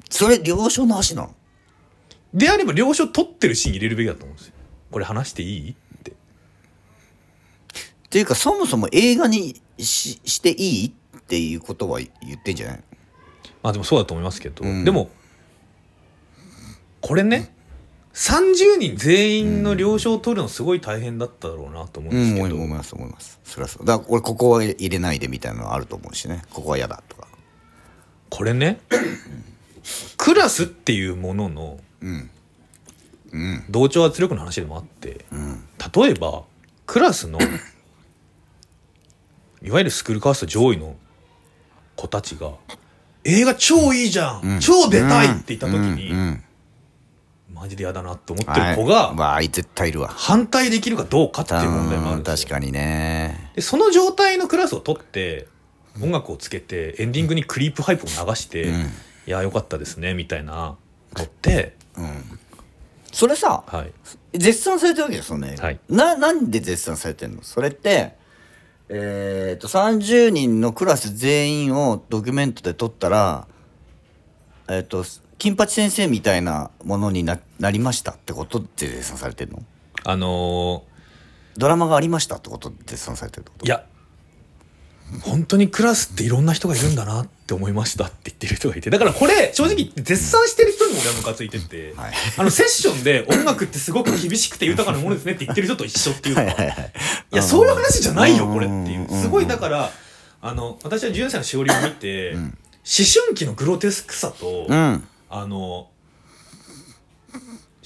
それ了承なしなの？であれば了承取ってるシーン入れるべきだと思うんですよ。これ話していい？って。いうかそもそも映画にししていいっっていうことは言ってんじゃない？まあでもそうだと思いますけど、うん。でもこれね30人全員の了承を取るのすごい大変だっただろうなと思うんうんですけど、思います思います。そりゃそう。だから俺ここは入れないでみたいなのあると思うしね。ここは嫌だとか。これね クラスっていうもののうん。うん。同調圧力の話でもあって。うん。例えばクラスの いわゆるスクールカースト上位の子たちが「映画超いいじゃん、うん。超出たい!」って言った時に、うんうんマジで嫌だなって思ってる子はい。がわあ絶対いるわ。反対できるかどうかっていう問題もある確かにね。でその状態のクラスを取って音楽をつけてエンディングにクリープハイプを流して「うん。いやよかったですね」みたいなのってうん。それさはい。絶賛されてるわけですよね、はい。ななんで絶賛されてるの？それってえっと30人のクラス全員をドキュメントで撮ったらえっ、と金八先生みたいなものにななりましたってことで絶賛されてるの？あのドラマがありましたってことで絶賛されてるってこと？ーいや本当にクラスっていろんな人がいるんだなって思いましたって言ってる人がいて。だからこれ正直絶賛してる人にも俺はムカついてて、はい。あのセッションで音楽ってすごく厳しくて豊かなものですねって言ってる人と一緒っていうかは。いやそういう話じゃないようんこれっていう。うんすごいだからあの私は純歳のしおりを見て、ん。思春期のグロテスクさと、うん。あの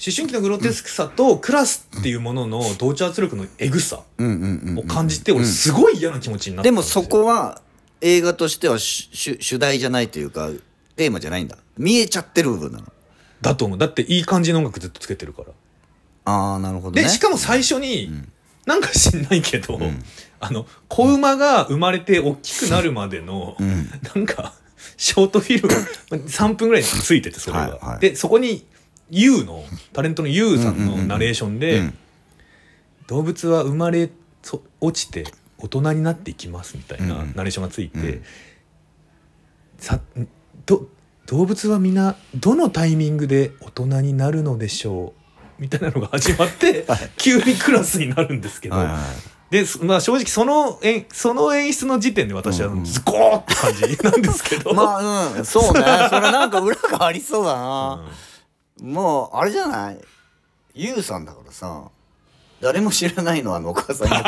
思春期のグロテスクさとクラスっていうものの同調圧力のエグさうんうんうんを感じて俺すごい嫌な気持ちになったんでもそこは映画としては主主主題じゃないというかテーマじゃないんだ。見えちゃってる部分なの。だと思う。だっていい感じの音楽ずっとつけてるから。ああなるほどね。でしかも最初に、なんか知んないけど、あの子馬が生まれて大きくなるまでの、ん。なんかショートフィルム3分ぐらいについててそれが、はいはい。でそこに YOU のタレントの YOU さんのナレーションで、うん。動物は生まれそ落ちて大人になっていきますみたいなうんナレーションがついて、うん。さど動物は皆どのタイミングで大人になるのでしょうみたいなのが始まって、急にクラスになるんですけど、はいはいで、そまあ、正直その演その演出の時点で私はズコーって感じなんですけど、まあうん。そうね。それなんか裏がありそうだな、もうあれじゃない？ユウさんだからさ誰も知らないのはあのお母さんや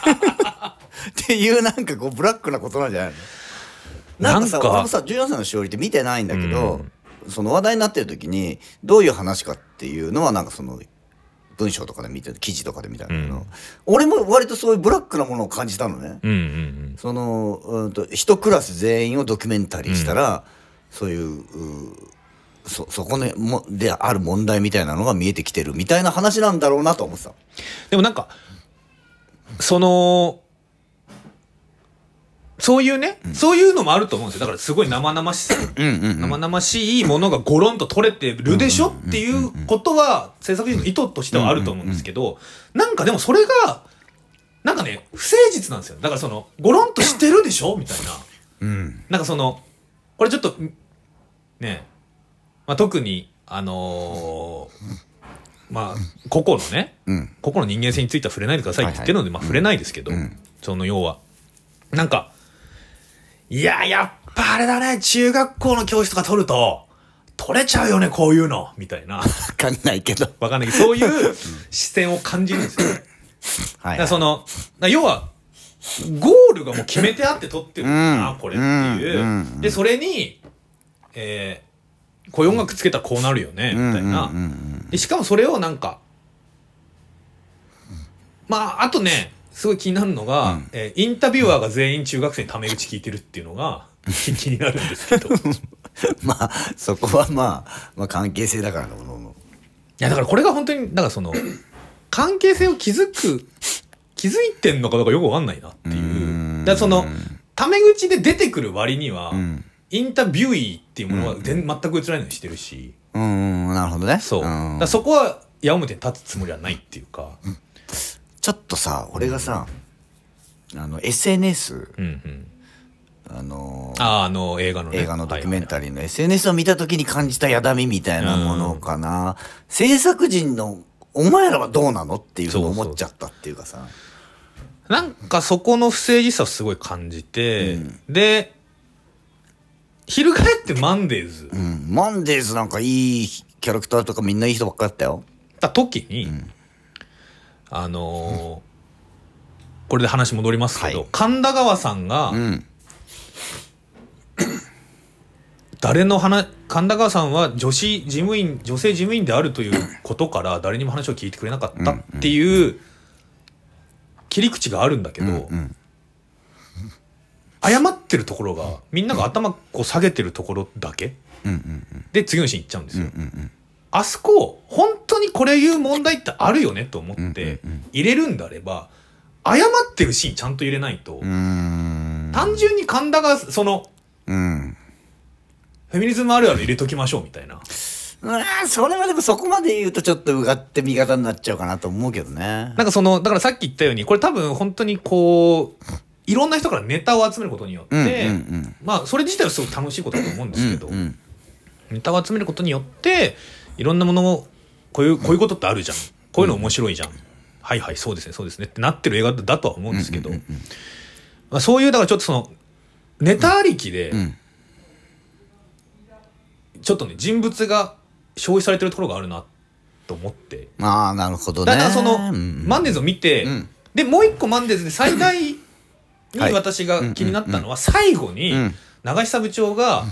ってるっていうなんかこうブラックなことなんじゃないの？なんかさ俺もさ14歳の勝利って見てないんだけど、その話題になってる時にどういう話かっていうのはなんかその文章とかで見て記事とかで見たんだけど、うん。俺も割とそういうブラックなものを感じたのね。うんうんうん。そのうんと一クラス全員をドキュメンタリーしたら、そういううそそこねもである問題みたいなのが見えてきてるみたいな話なんだろうなと思ってた。でもなんかそのそういうね、そういうのもあると思うんですよ。だからすごい生々しさ、うんうん生々しいものがゴロンと取れてるでしょ？っていうことは制作人の意図としてはあると思うんですけど、なんかでもそれがなんかね不誠実なんですよ。だからそのゴロンとしてるでしょ？みたいな。うん。なんかそのこれちょっとねまあ、特にあのーまあ個々のねうん。個々の人間性については触れないでくださいって言ってるので、まあ触れないですけど、うん。その要は。なんかいややっぱあれだね中学校の教師とか取ると取れちゃうよねこういうの。みたいな。分かんないけど。わかんないけどそういう視線を感じるんですよ、ね、だはい。からそのだから要はゴールがもう決めてあって取ってるんだな、うん。これっていう、うんうん。でそれにえー、こういう音楽つけたらこうなるよね、みたいな、でしかもそれをなんかまああとねすごい気になるのが、うん。えーインタビュアーが全員中学生にタメ口聞いてるっていうのが 気になるんですけど。いまあそこはまあ、まあ、関係性だからなものやだからこれが本当にだからその関係性を築く気づいてんのかどうかよくわかんないなっていう。うん。だそのタメ口で出てくる割には、うんインタビューイーっていうものは全,、全く映らないようにしてるし。うんうんなるほどね。そう、だそこは矢面に立つつもりはないっていうか、ちょっとさ俺がさあの SNS うんうん、あのあああの映画のね。映画のドキュメンタリリーの SNS を見た時に感じたやだみみたいなものかな、制作陣のお前らはどうなのっていうふうに思っちゃったっていうかさ。なんかそこの不誠実さをすごい感じて、で翻ってマンデーズ。うん、マンデーズなんかいいキャラクターとかみんないい人ばっかだったよ。た時に、あのーこれで話戻りますけど、はい。神田川さんが、うん。誰の話神田川さんは女子事務員女性事務員であるということから誰にも話を聞いてくれなかったっていう切り口があるんだけど、ん謝ってるところがみんなが頭こう下げてるところだけ、で次のシーン行っちゃうんですよ。あそこ本当にこれいう問題ってあるよねと思って入れるんであれば謝ってるシーンちゃんと入れないと、単純に神田がそのうん。フェミニズムあるある入れときましょうみたいな。それはでもそこまで言うとちょっとうがって味方になっちゃうかなと思うけどね。なんかその、だからさっき言ったように、これ多分本当にこう、いろんな人からネタを集めることによって、うんうんうん。まあそれ自体はすごく楽しいことだと思うんですけど、うんうん。ネタを集めることによって、いろんなものを、こういう、こういうことってあるじゃん。こういうの面白いじゃん。はいはい、そうですね、そうですねってなってる映画だとは思うんですけど、まあ、そういう、だからちょっとその、ネタありきで、ん。ちょっとね、人物が消費されてるところがあるなと思って、ああなるほどねだからその、うんマンデーズを見て、んでもう一個マンデーズで最大にはい。私が気になったのは最後にうん。長久部長が、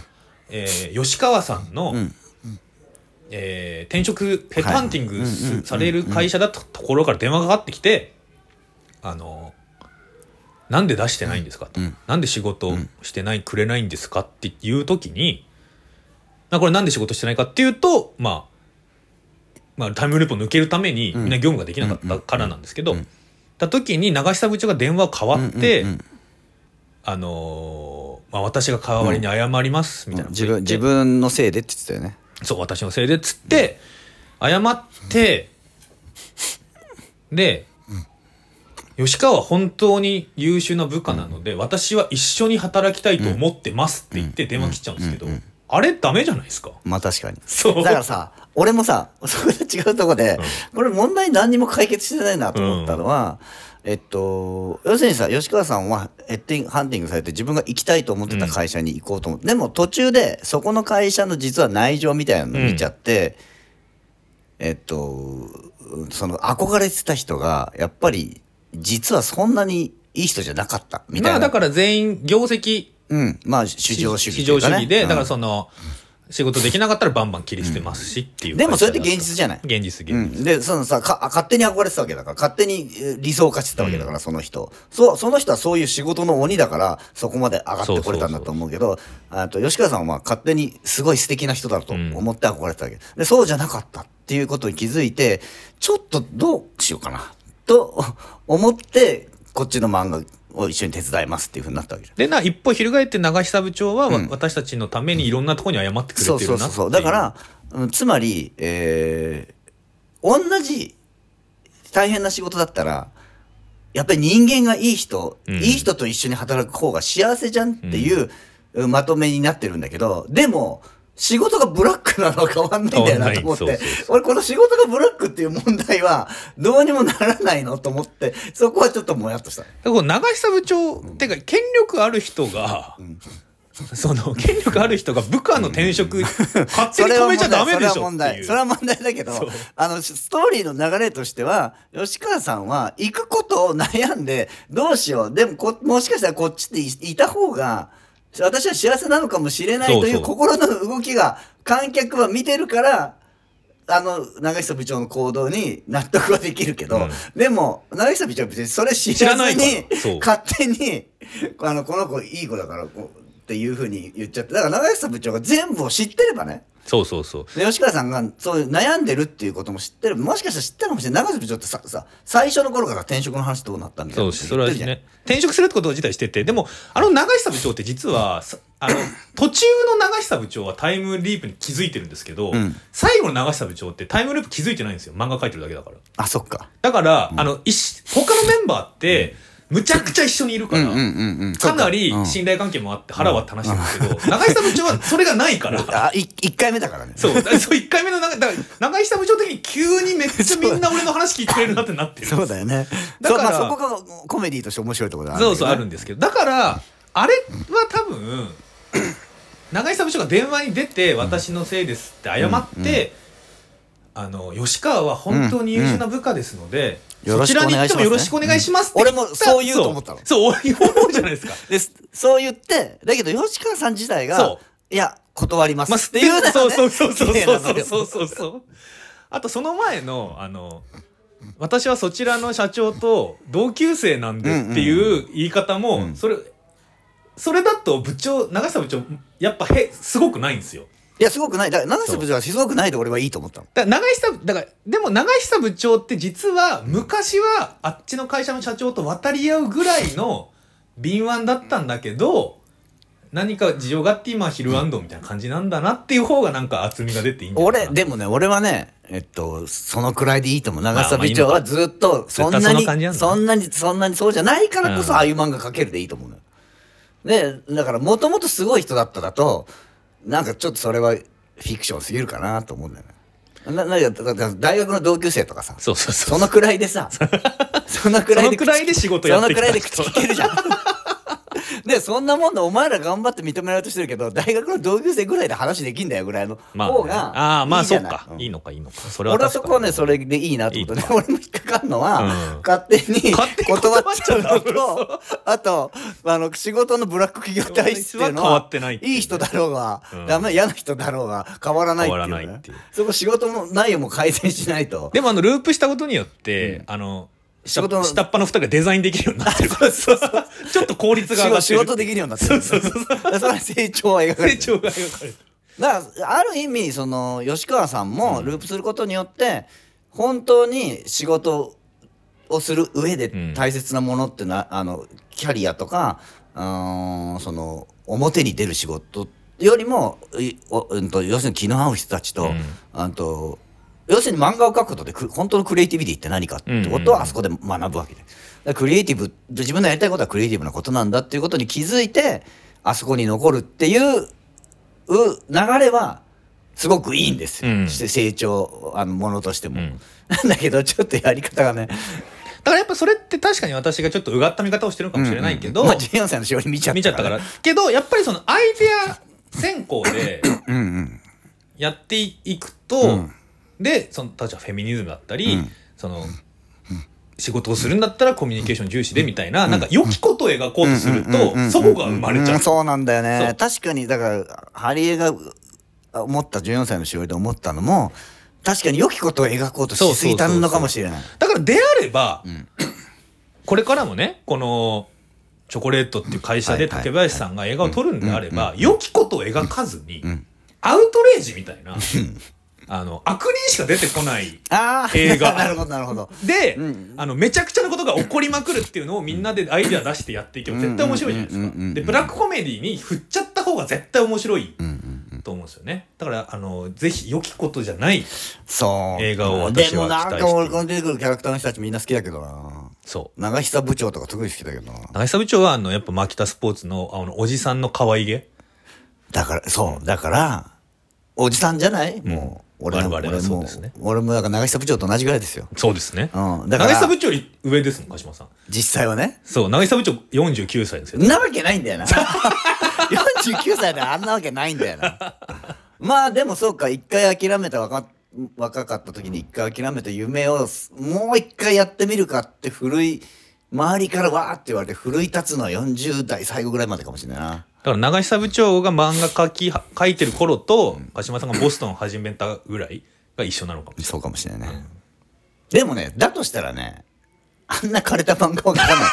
えー吉川さんの、ん。えー転職ヘッドハンティングされる会社だったところから電話がかかってきてあのなんで出してないんですかと、うん。なんで仕事してないくれないんですかっていう時になこれなんで仕事してないかっていうとまあまあ、タイムループを抜けるためにみんな業務ができなかったからなんですけど、た時に長久部長が電話を代わって、あのーまあ、私が代わりに謝りますみたいな。自分自分のせいでって言ってたよね。そう私のせいでっつって謝ってで、吉川は本当に優秀な部下なので、私は一緒に働きたいと思ってますって言って電話切っちゃうんですけど、あれダメじゃないですか？まあ確かに。そう。だからさ俺もさ そこで違うとこで、これ問題何にも解決してないなと思ったのは、えっと要するにさ吉川さんはヘッティンハンティングされて自分が行きたいと思ってた会社に行こうと思って、でも途中でそこの会社の実は内情みたいなの見ちゃって、えっとその憧れてた人がやっぱり実はそんなにいい人じゃなかったみたいな、まあだから全員業績うん。まあ至上主義市場主義で、うん。だからその仕事できなかったらバンバン切り捨てますしっていうでもそれって現実じゃない。現実現実、うん、でそのさか勝手に憧れてたわけだから。勝手にえー理想化してたわけだから、その人。そうその人はそういう仕事の鬼だからそこまで上がってこれたんだと思うけどあと吉川さんは勝手にすごい素敵な人だと思って憧れてたわけ、でそうじゃなかったっていうことに気づいてちょっとどうしようかな。と思ってこっちの漫画を一緒に手伝いますっていうふうになったわけじゃん。でな一歩翻って長久部長は、わ私たちのためにいろんなところに謝ってくれそうてるなっていう。そうそうそうだから、うんつまり、えー同じ大変な仕事だったらやっぱり人間がいい人、うん。いい人と一緒に働く方が幸せじゃんっていう、うんまとめになってるんだけどでも仕事がブラックなのは変わんないんだよなと思って。俺この仕事がブラックっていう問題はどうにもならないのと思ってそこはちょっともやっとした。だから長久部長、ってか権力ある人が、その権力ある人が部下の転職、勝手に止めちゃダメでしょ。それは問題。それは問題だけどあのストーリーの流れとしては吉川さんは行くことを悩んでどうしよう。でもこもしかしたらこっちでいいた方が私は幸せなのかもしれないという心の動きが観客は見てるからあの長久部長の行動に納得はできるけど、うん。でも長久部長は別にそれ知らずに勝手にあのこの子いい子だからこうっていうふうに言っちゃって。だから長久部長が全部を知ってればねそうそうそう。で吉川さんがそういう悩んでるっていうことも知ってる。もしかしたら知ってるかもしれない。長瀬部長ってささ最初の頃から転職の話どうなったみたいなことそうそれはね転職するってこと自体してて。でもあの長久部長って実はさ あの途中の長久部長はタイムリープに気づいてるんですけど、ん。最後の長久部長ってタイムループ気づいてないんですよ。漫画描いてるだけだから。あそっか。だから、あの一他のメンバーってむちゃくちゃ一緒にいるから、か。なり信頼関係もあって腹割って話してですけど、長久部長はそれがないから。あい一回目だからね。そう、そう1回目の長、だから長久部長的に急にめっちゃみんな俺の話聞いてくれるなってなってる。そうだよね。だからそこがコメディとして面白いところだそうそうあるんでですけどだからあれは多分 長井部長が電話に出て「私のせいです」って謝って、あの吉川は本当に優秀な部下ですので、うんそちらに行ってもよろしくお願いしますって言った俺もそう言うと思ったの。そう思うじゃないですか。でそう言ってだけど吉川さん自体がそいや断りますまあ、っていうそうそうそうそうそうそう。そうそうそうあとその前のあの私はそちらの社長と同級生なんでっていう言い方も、うん。それそれだと部長長久部長やっぱへすごくないんですよいやすごくない。だから長瀬部長はすごくないで俺はいいと思ったの。だから長久だからでも長久部長って実は昔はあっちの会社の社長と渡り合うぐらいの敏腕だったんだけど何か事情があって今はヒルアンドみたいな感じなんだなっていう方がなんか厚みが出ていいんじゃないかな。俺でもね俺はねえっとそのくらいでいいと思う。長瀬部長はずっとそんな絶対そにの感じなんだ。そんなにそんなにそうじゃないからこそうん。ああいう漫画描けるでいいと思うのよ。でだからもともとすごい人だっただとなんかちょっとそれはフィクションすぎるかなと思うんだよね。ななだから大学の同級生とかさそうそうそう。そのくらいでさそのくらいでそのくらいで仕事やってきたそのくらいで口聞けるじゃん でそんなもんでお前ら頑張って認められようとしてるけど大学の同級生ぐらいで話できんだよぐらいのまあね、方がああまあいいじゃない。そうか、うん。いいのかいいのか。それは俺はそこはねそれでいいなと思って。ねいいか俺も引っかかるのは、うん。勝手に断っちゃうのとあとあの仕事のブラック企業体質っていうのは変わはってないいいい人だろうが、うん。ダメ嫌な人だろうが変わらないっていう,、ね、変わらないっていう。そこ仕事も内容も改善しないと。でもあのループしたことによって、あの仕事の下っ端の二人がデザインできるようになってるから。ちょっと効率が上がってる。仕事できるようになってる。それは成長は描かれてる。成長が描かれてる。だからある意味その吉川さんもループすることによって本当に仕事をする上でうん。大切なものってな、あのキャリアとかうーんその表に出る仕事よりもいおうんと要するに気の合う人たちと,、うん。あと要するに漫画を描くことでく本当のクリエイティビティって何かってことをあそこで学ぶわけで。クリエイティブ自分のやりたいことはクリエイティブなことなんだっていうことに気づいてあそこに残るっていうう流れはすごくいいんですよ、うん成長あのものとしても、うん。な んだけどちょっとやり方がね。だからやっぱそれって確かに私がちょっとうがった見方をしてるのかもしれないけど、うん。うんまあ、14歳のしおり見ちゃった見ちゃったから。けどやっぱりそのアイデア先行でやっていくと、うんでその例えばフェミニズムだったり、うん。その仕事をするんだったらコミュニケーション重視でみたいな、なんか良きことを描こうとすると、そこが生まれちゃう。んそうなんだよね。確かにだからハリエが思った14歳のしおりで思ったのも確かに良きことを描こうとしすぎたのかもしれない。だからであれば、ん。これからもねこのチョコレートっていう会社で竹林さんが映画を撮るんであれば、良きことを描かずに、ん。アウトレイジみたいな、あの悪人しか出てこない映画。なるほどなるほど。で、うんあのめちゃくちゃなことが起こりまくるっていうのをみんなでアイデア出してやっていけば絶対面白いじゃないですか。でブラックコメディに振っちゃった方が絶対面白いと思うんですよね。だからあのぜひ良きことじゃないそう。映画を私でもなんは期待してか俺この出てくるキャラクターの人たちみんな好きだけどな。そう。長久部長とか特に好きだけどな。長久部長はあのやっぱマキタスポーツのあのおじさんの可愛げ？だからそう。だからおじさんじゃない？もう俺も我々は俺もそうですね。俺もだから長久部長と同じぐらいですよ。そうですね。うん。だから長久部長より上ですもん鹿島さん。実際はね。そう長久部長49歳ですよ。なわけないんだよな。49歳であんなわけないんだよな。まあでもそうか一回諦めた若若かった時に一回諦めた夢をもう一回やってみるかって古い周りからわーって言われて奮い立つのは40代最後ぐらいまでかもしれないなだから長久部長が漫画描き 描いてる頃と鹿島さんがボストンを始めたぐらいが一緒なのかもしれない。そうかもしれないね、でもねだとしたらねあんな枯れた漫画は描かない。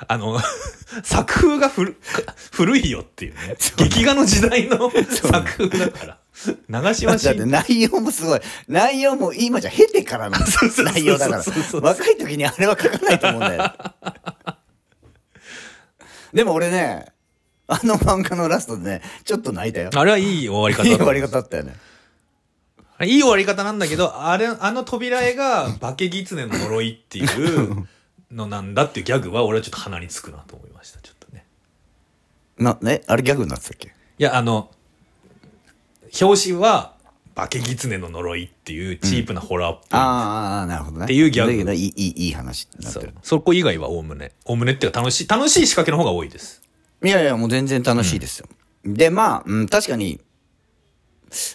あの、作風が古か古いよっていうね。劇画の時代の作風だから。長島だって慎内容もすごい。内容も今じゃ経てからのそうそう内容だから。若い時にあれは書かないと思うんだよでも俺ねあの漫画のラストでねちょっと泣いたよ。あれはいい終わり方だいい終わり方だったよね。あれいい終わり方なんだけど、あれ、あの扉絵が化け狐の呪いっていうのなんだっていうギャグは俺はちょっと鼻につくなと思いましたちょっとね。なねあれギャグになってたっけ？いやあの表紙は「化け狐の呪い」っていうチープなホラーっぽい、ああなるほどね。っていうギャグ。だけどいいいい話になっそてる。う。そこ以外はおおむねおおむねっていうか楽しい楽しい仕掛けの方が多いです。いやいやもう全然楽しいですよ、でまあ、うん、確かに。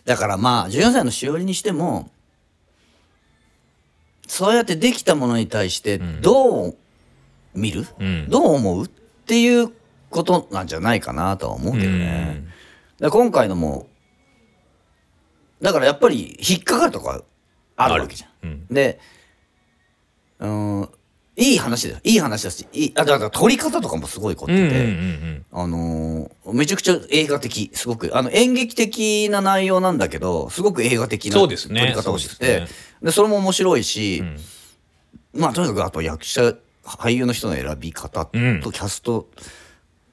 だからまあ14歳のしおりにしてもそうやってできたものに対してどう見る、うん。どう思う？っていうことなんじゃないかなとは思うけどね、うん。今回のもだからやっぱり引っかかるとこはあるわけじゃん。うん。でうんいい話だよ。いい話だしいいあだから撮り方とかもすごい凝ってて、うんうんうんあのーめちゃくちゃ映画的すごく。あの演劇的な内容なんだけどすごく映画的な撮そうですね。り方をしてそうてですね。でそれも面白いし、ん。まあとにかくあと役者俳優の人の選び方とうん。キャスト、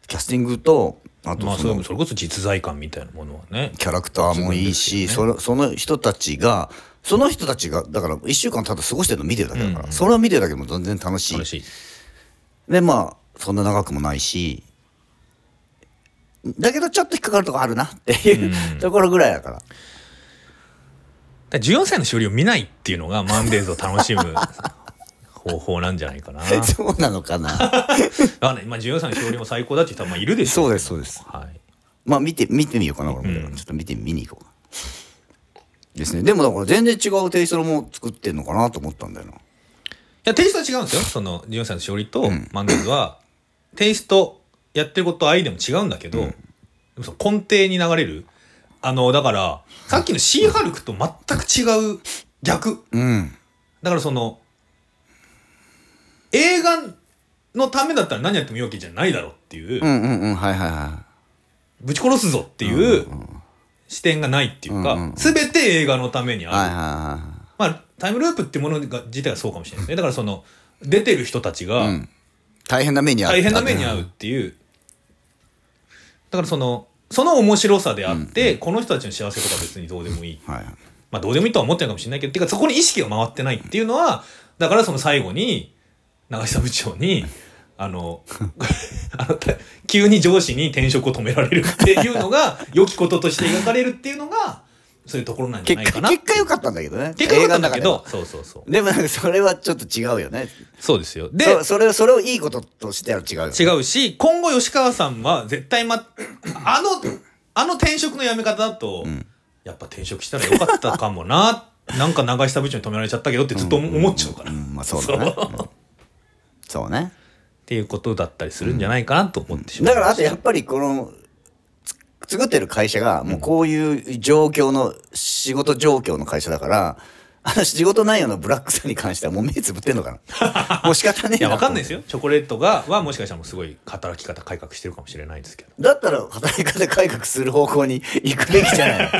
キャスティングとあとまあそれそれこそ実在感みたいなものはね。キャラクターもいいし、そのその人たちがその人たちがだから1週間ただ過ごしてるの見てるだけだから、それを見てるだけでも全然楽しい。楽しい。でまあそんな長くもないしだけどちょっと引っかかるとこあるなっていう、ところぐらいだから。だから14歳のしおりを見ないっていうのがマンデーズを楽しむ方法なんじゃないかな。そうなのかな？あね、まあ14歳のしおりも最高だって人はまあいるでしょそうですそうです。はい。まあ見て見てみようかな俺も、ちょっと見て見に行こう。かですね。でもだから全然違うテイストも作ってんのかなと思ったんだよな。いや、テイストは違うんですよ。その14歳のしおりとマンデーズは、テイスト、やってること、愛でも違うんだけど、でもその根底に流れる。あの、だから、さっきのシーハルクと全く違う逆。うん。だからその、映画のためだったら何やってもいいわけじゃないだろうっていう、うんうんうんはいはいはぶち殺すぞっていう視点がないっていうか、すべて映画のためにいはいはいある。はまあ、タイムループってものが自体はそうかもしれない。ですね。だからその、出てる人たちがい大変な目に遭った大変な目に遭うっていう。だからその、その面白さであって、この人たちの幸せとか別にどうでもいい。はいまあどうでもいいとは思ってるかもしれないけど、てかそこに意識が回ってないっていうのは、だからその最後に、長久部長に、あの、あのた急に上司に転職を止められるっていうのが、良きこととして描かれるっていうのが、そういうところなんじゃないかな。結果良かったんだけどね。結果良かったんだけど、そうそうそう。中でもなんかそれはちょっと違うよね。そうですよ。で、そそれそれをいいこととしては違うよね。違うし、今後吉川さんは絶対ま、あの、あの転職のやめ方だと、やっぱ転職したらよかったかもな、なんか長久部長に止められちゃったけどってずっと思っちゃうから。っうんまあそうだね。うんそうねていうことだったりするんじゃないかなと思ってしまう。だからあとやっぱりこのつ作ってる会社がもうこういう状況の仕事状況の会社だからあの仕事内容のブラックさに関してはもう目つぶってんのかな もう仕方ねえいや、わかんないいですよ。チョコレートが、はもしかしたらもうすごい働き方改革してるかもしれないですけど。だったら働き方改革する方向に行くべきじゃない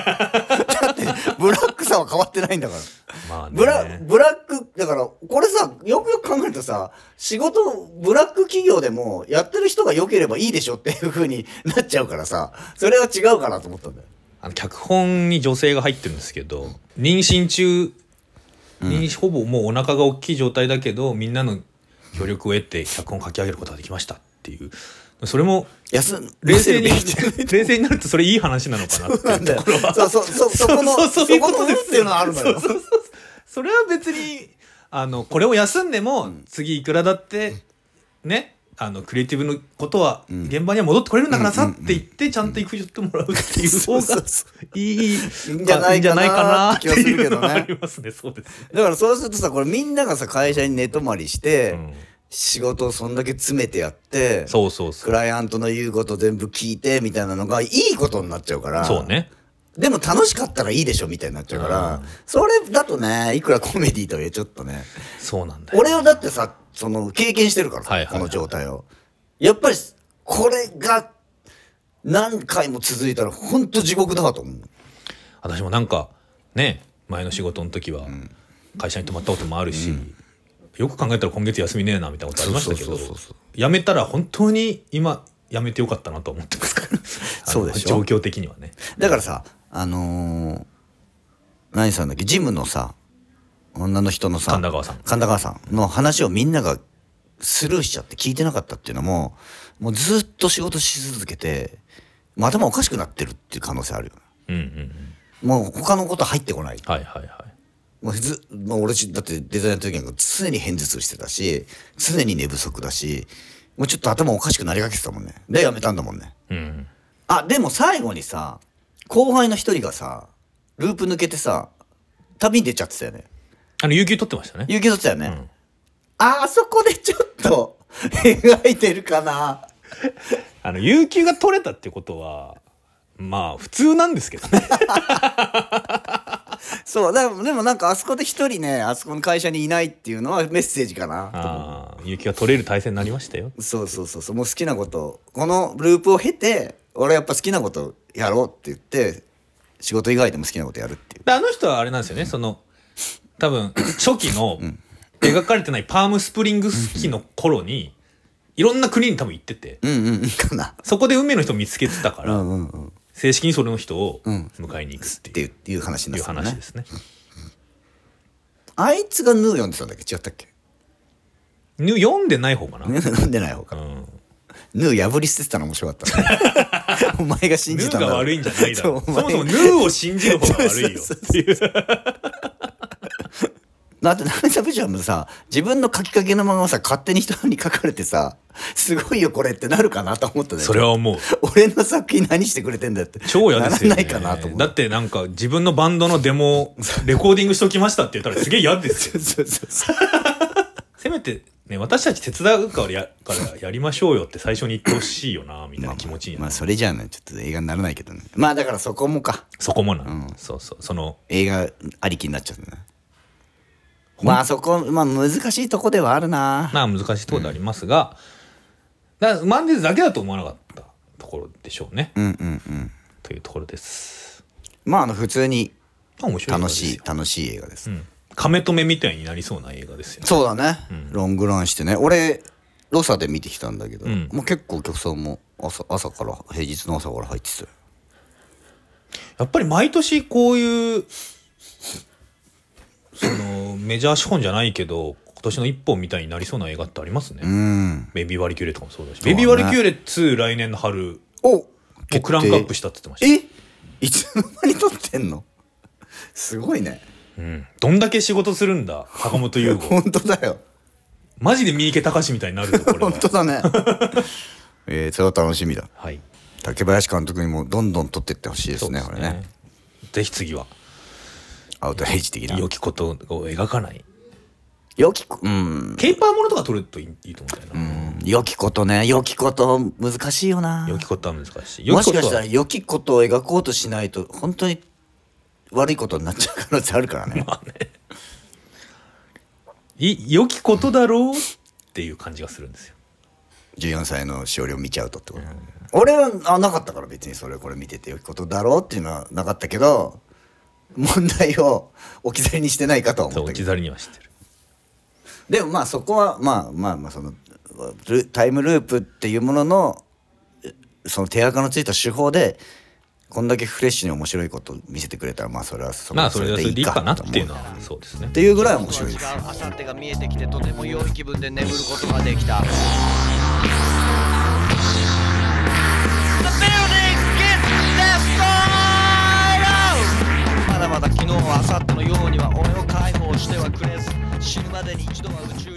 ブラックさは変わってないんだから。まあね。ブラブラックだからこれさよくよく考えるとさ仕事ブラック企業でもやってる人が良ければいいでしょっていう風になっちゃうからさそれは違うかなと思ったんだよ。あの脚本に女性が入ってるんですけど妊娠中にほぼもうお腹が大きい状態だけどみんなの協力を得て脚本を書き上げることができましたっていうそれも冷静に冷静になるとそれいい話なのかなってなんだよ。いうところはそうそうそうそこのそこっていうのはあるのよ。そうそうそう。それは別にあのこれを休んでも次いくらだってねあのクリエイティブのことは現場には戻ってこれるんだからさって言ってちゃんと育児してもらうっていう方がそうそういいいいんじゃないかなって気はするけどねっていうのはありますね。そうです。ねだからそうするとさこれみんながさ会社に寝泊まりして、ん仕事をそんだけ詰めてやってそうそうそう。クライアントの言うこと全部聞いてみたいなのがいいことになっちゃうからそうね。でも楽しかったらいいでしょみたいになっちゃうから、それだとねいくらコメディとはいえちょっとねそうなんだよ。俺はだってさその経験してるからさ、はいはい。はいこの状態を。やっぱりこれが何回も続いたら本当地獄だと思う。私もなんかね前の仕事の時は会社に泊まったこともあるし、よく考えたら今月休みねえなみたいなことありましたけど辞めたら本当に今辞めてよかったなと思ってますから。そうでしょ？状況的にはね。だからさあのー何さんだっけ？ジムのさ女の人のさ神田川さん。神田川さんの話をみんながスルーしちゃって聞いてなかったっていうのももうずっと仕事し続けて頭おかしくなってるっていう可能性あるようんうんうん。もう他のこと入ってこない。はいはいはいもうず、もう俺しだってデザイナーの時なんか常に偏頭痛してたし常に寝不足だしもうちょっと頭おかしくなりかけてたもんね。でやめたんだもんね。うん。あでも最後にさ後輩の一人がさループ抜けてさ旅に出ちゃってたよね。あの有給取ってましたね。有給取ってたよね、ん。ああそこでちょっと 描いてるかな。あの有給が取れたってことはまあ普通なんですけどね そうだでもなんかあそこで一人ねあそこの会社にいないっていうのはメッセージかな。ああ有給が取れる体制になりましたよ。そうそうそうそう。もう好きなこと。このループを経て俺やっぱ好きなことやろうって言って仕事以外でも好きなことやるっていう。であの人はあれなんですよね。その多分 初期の描かれてないパームスプリングス期の頃にいろんな国に多分行ってて。うんうんそこで運命の人を見つけてたから、うんうんうん。っ正式にそれの人をん。迎えに行くってていう。いう話になって話ですね。あいつがヌー読んでたんだっけ？違ったっけ？ぬ読んでない方かな。ヌー読んでない方か。うん。ヌー破り捨ててたの面白かったね。お前が信ヌーじたんだろ。が悪いんじゃないだろ。う。そもそもヌーを信じる方が悪いよっていう。だって涙部長もさ自分の書きかけのままさ勝手に人に書かれてさすごいよこれってなるかなと思ったねそれは思う。俺の作品何してくれてんだよって超嫌ですよ、ね。ならないかなと思うだってなんか自分のバンドのデモレコーディングしときましたって言ったらすげえ嫌ですよ。そうそうそうせめてね、私たち手伝うからやからやりましょうよって最初に言ってほしいよな、みたいな気持ちになるまあそれじゃあねちょっと映画にならないけどねまあだからそこもかそこもな、んそうそう。その、映画ありきになっちゃうねまあそこまあ難しいとこではあるな。まあ難しいところでありますが、だからマンデーズだけだと思わなかったところでしょうね。うんうんうん。というところです。まああの普通にまあ面白い映画ですよ。楽しい楽しい映画です、うん。亀止めみたいになりそうな映画ですよ。そうだね、ロングランしてね。俺ロサで見てきたんだけど、ん。もう結構お客さんも朝朝から平日の朝から入ってたよ。やっぱり毎年こういう、そのメジャー資本じゃないけど、今年の一本みたいになりそうな映画ってありますね。うんベビーワリキューレとかもそうだし。ベビーワリキューレ2来年の春、おもうクランクアップしたって言ってましえいつの間に撮ってんの？すごいねた。うん。どんだけ仕事するんだ、坂本優吾。本当だよマジで三池隆みたいになるぞ、これは本。当だね えー、それは楽しみだはい。竹林監督にもどんどん撮ってってほしいですねこれね。ぜひ次は、アウトレイジ的な。良きことを描かない。良きこうん。ケーパーものとか撮るといいいいと思うんだよな。うん。良きことね。良きこと難しいよな。良きことは難しい。良もしかしたら良きことを描こうとしないと本当に悪いことになっちゃう可能性あるからね。い良きことだろうっていう感じがするんですよ。14歳のしおりを見ちゃうとってこと、俺はあなかったから別にそれこれ見てて。良きことだろうっていうのはなかったけど問題を置き去りにしてないかと思ったけど去りにはしてる。でもまあそこはまあまあまあそのルタイムループっていうもののその手垢のついた手法でこんだけフレッシュに面白いことを見せてくれたらまあそれはそまあそれはそれでいいかなっていうのはそうですねっ。ていうぐらい面白いですあさってが見えてきてとても良い気分で眠ることができただ昨日はあさってのようには俺を解放してはくれず死ぬまでに一度は宇宙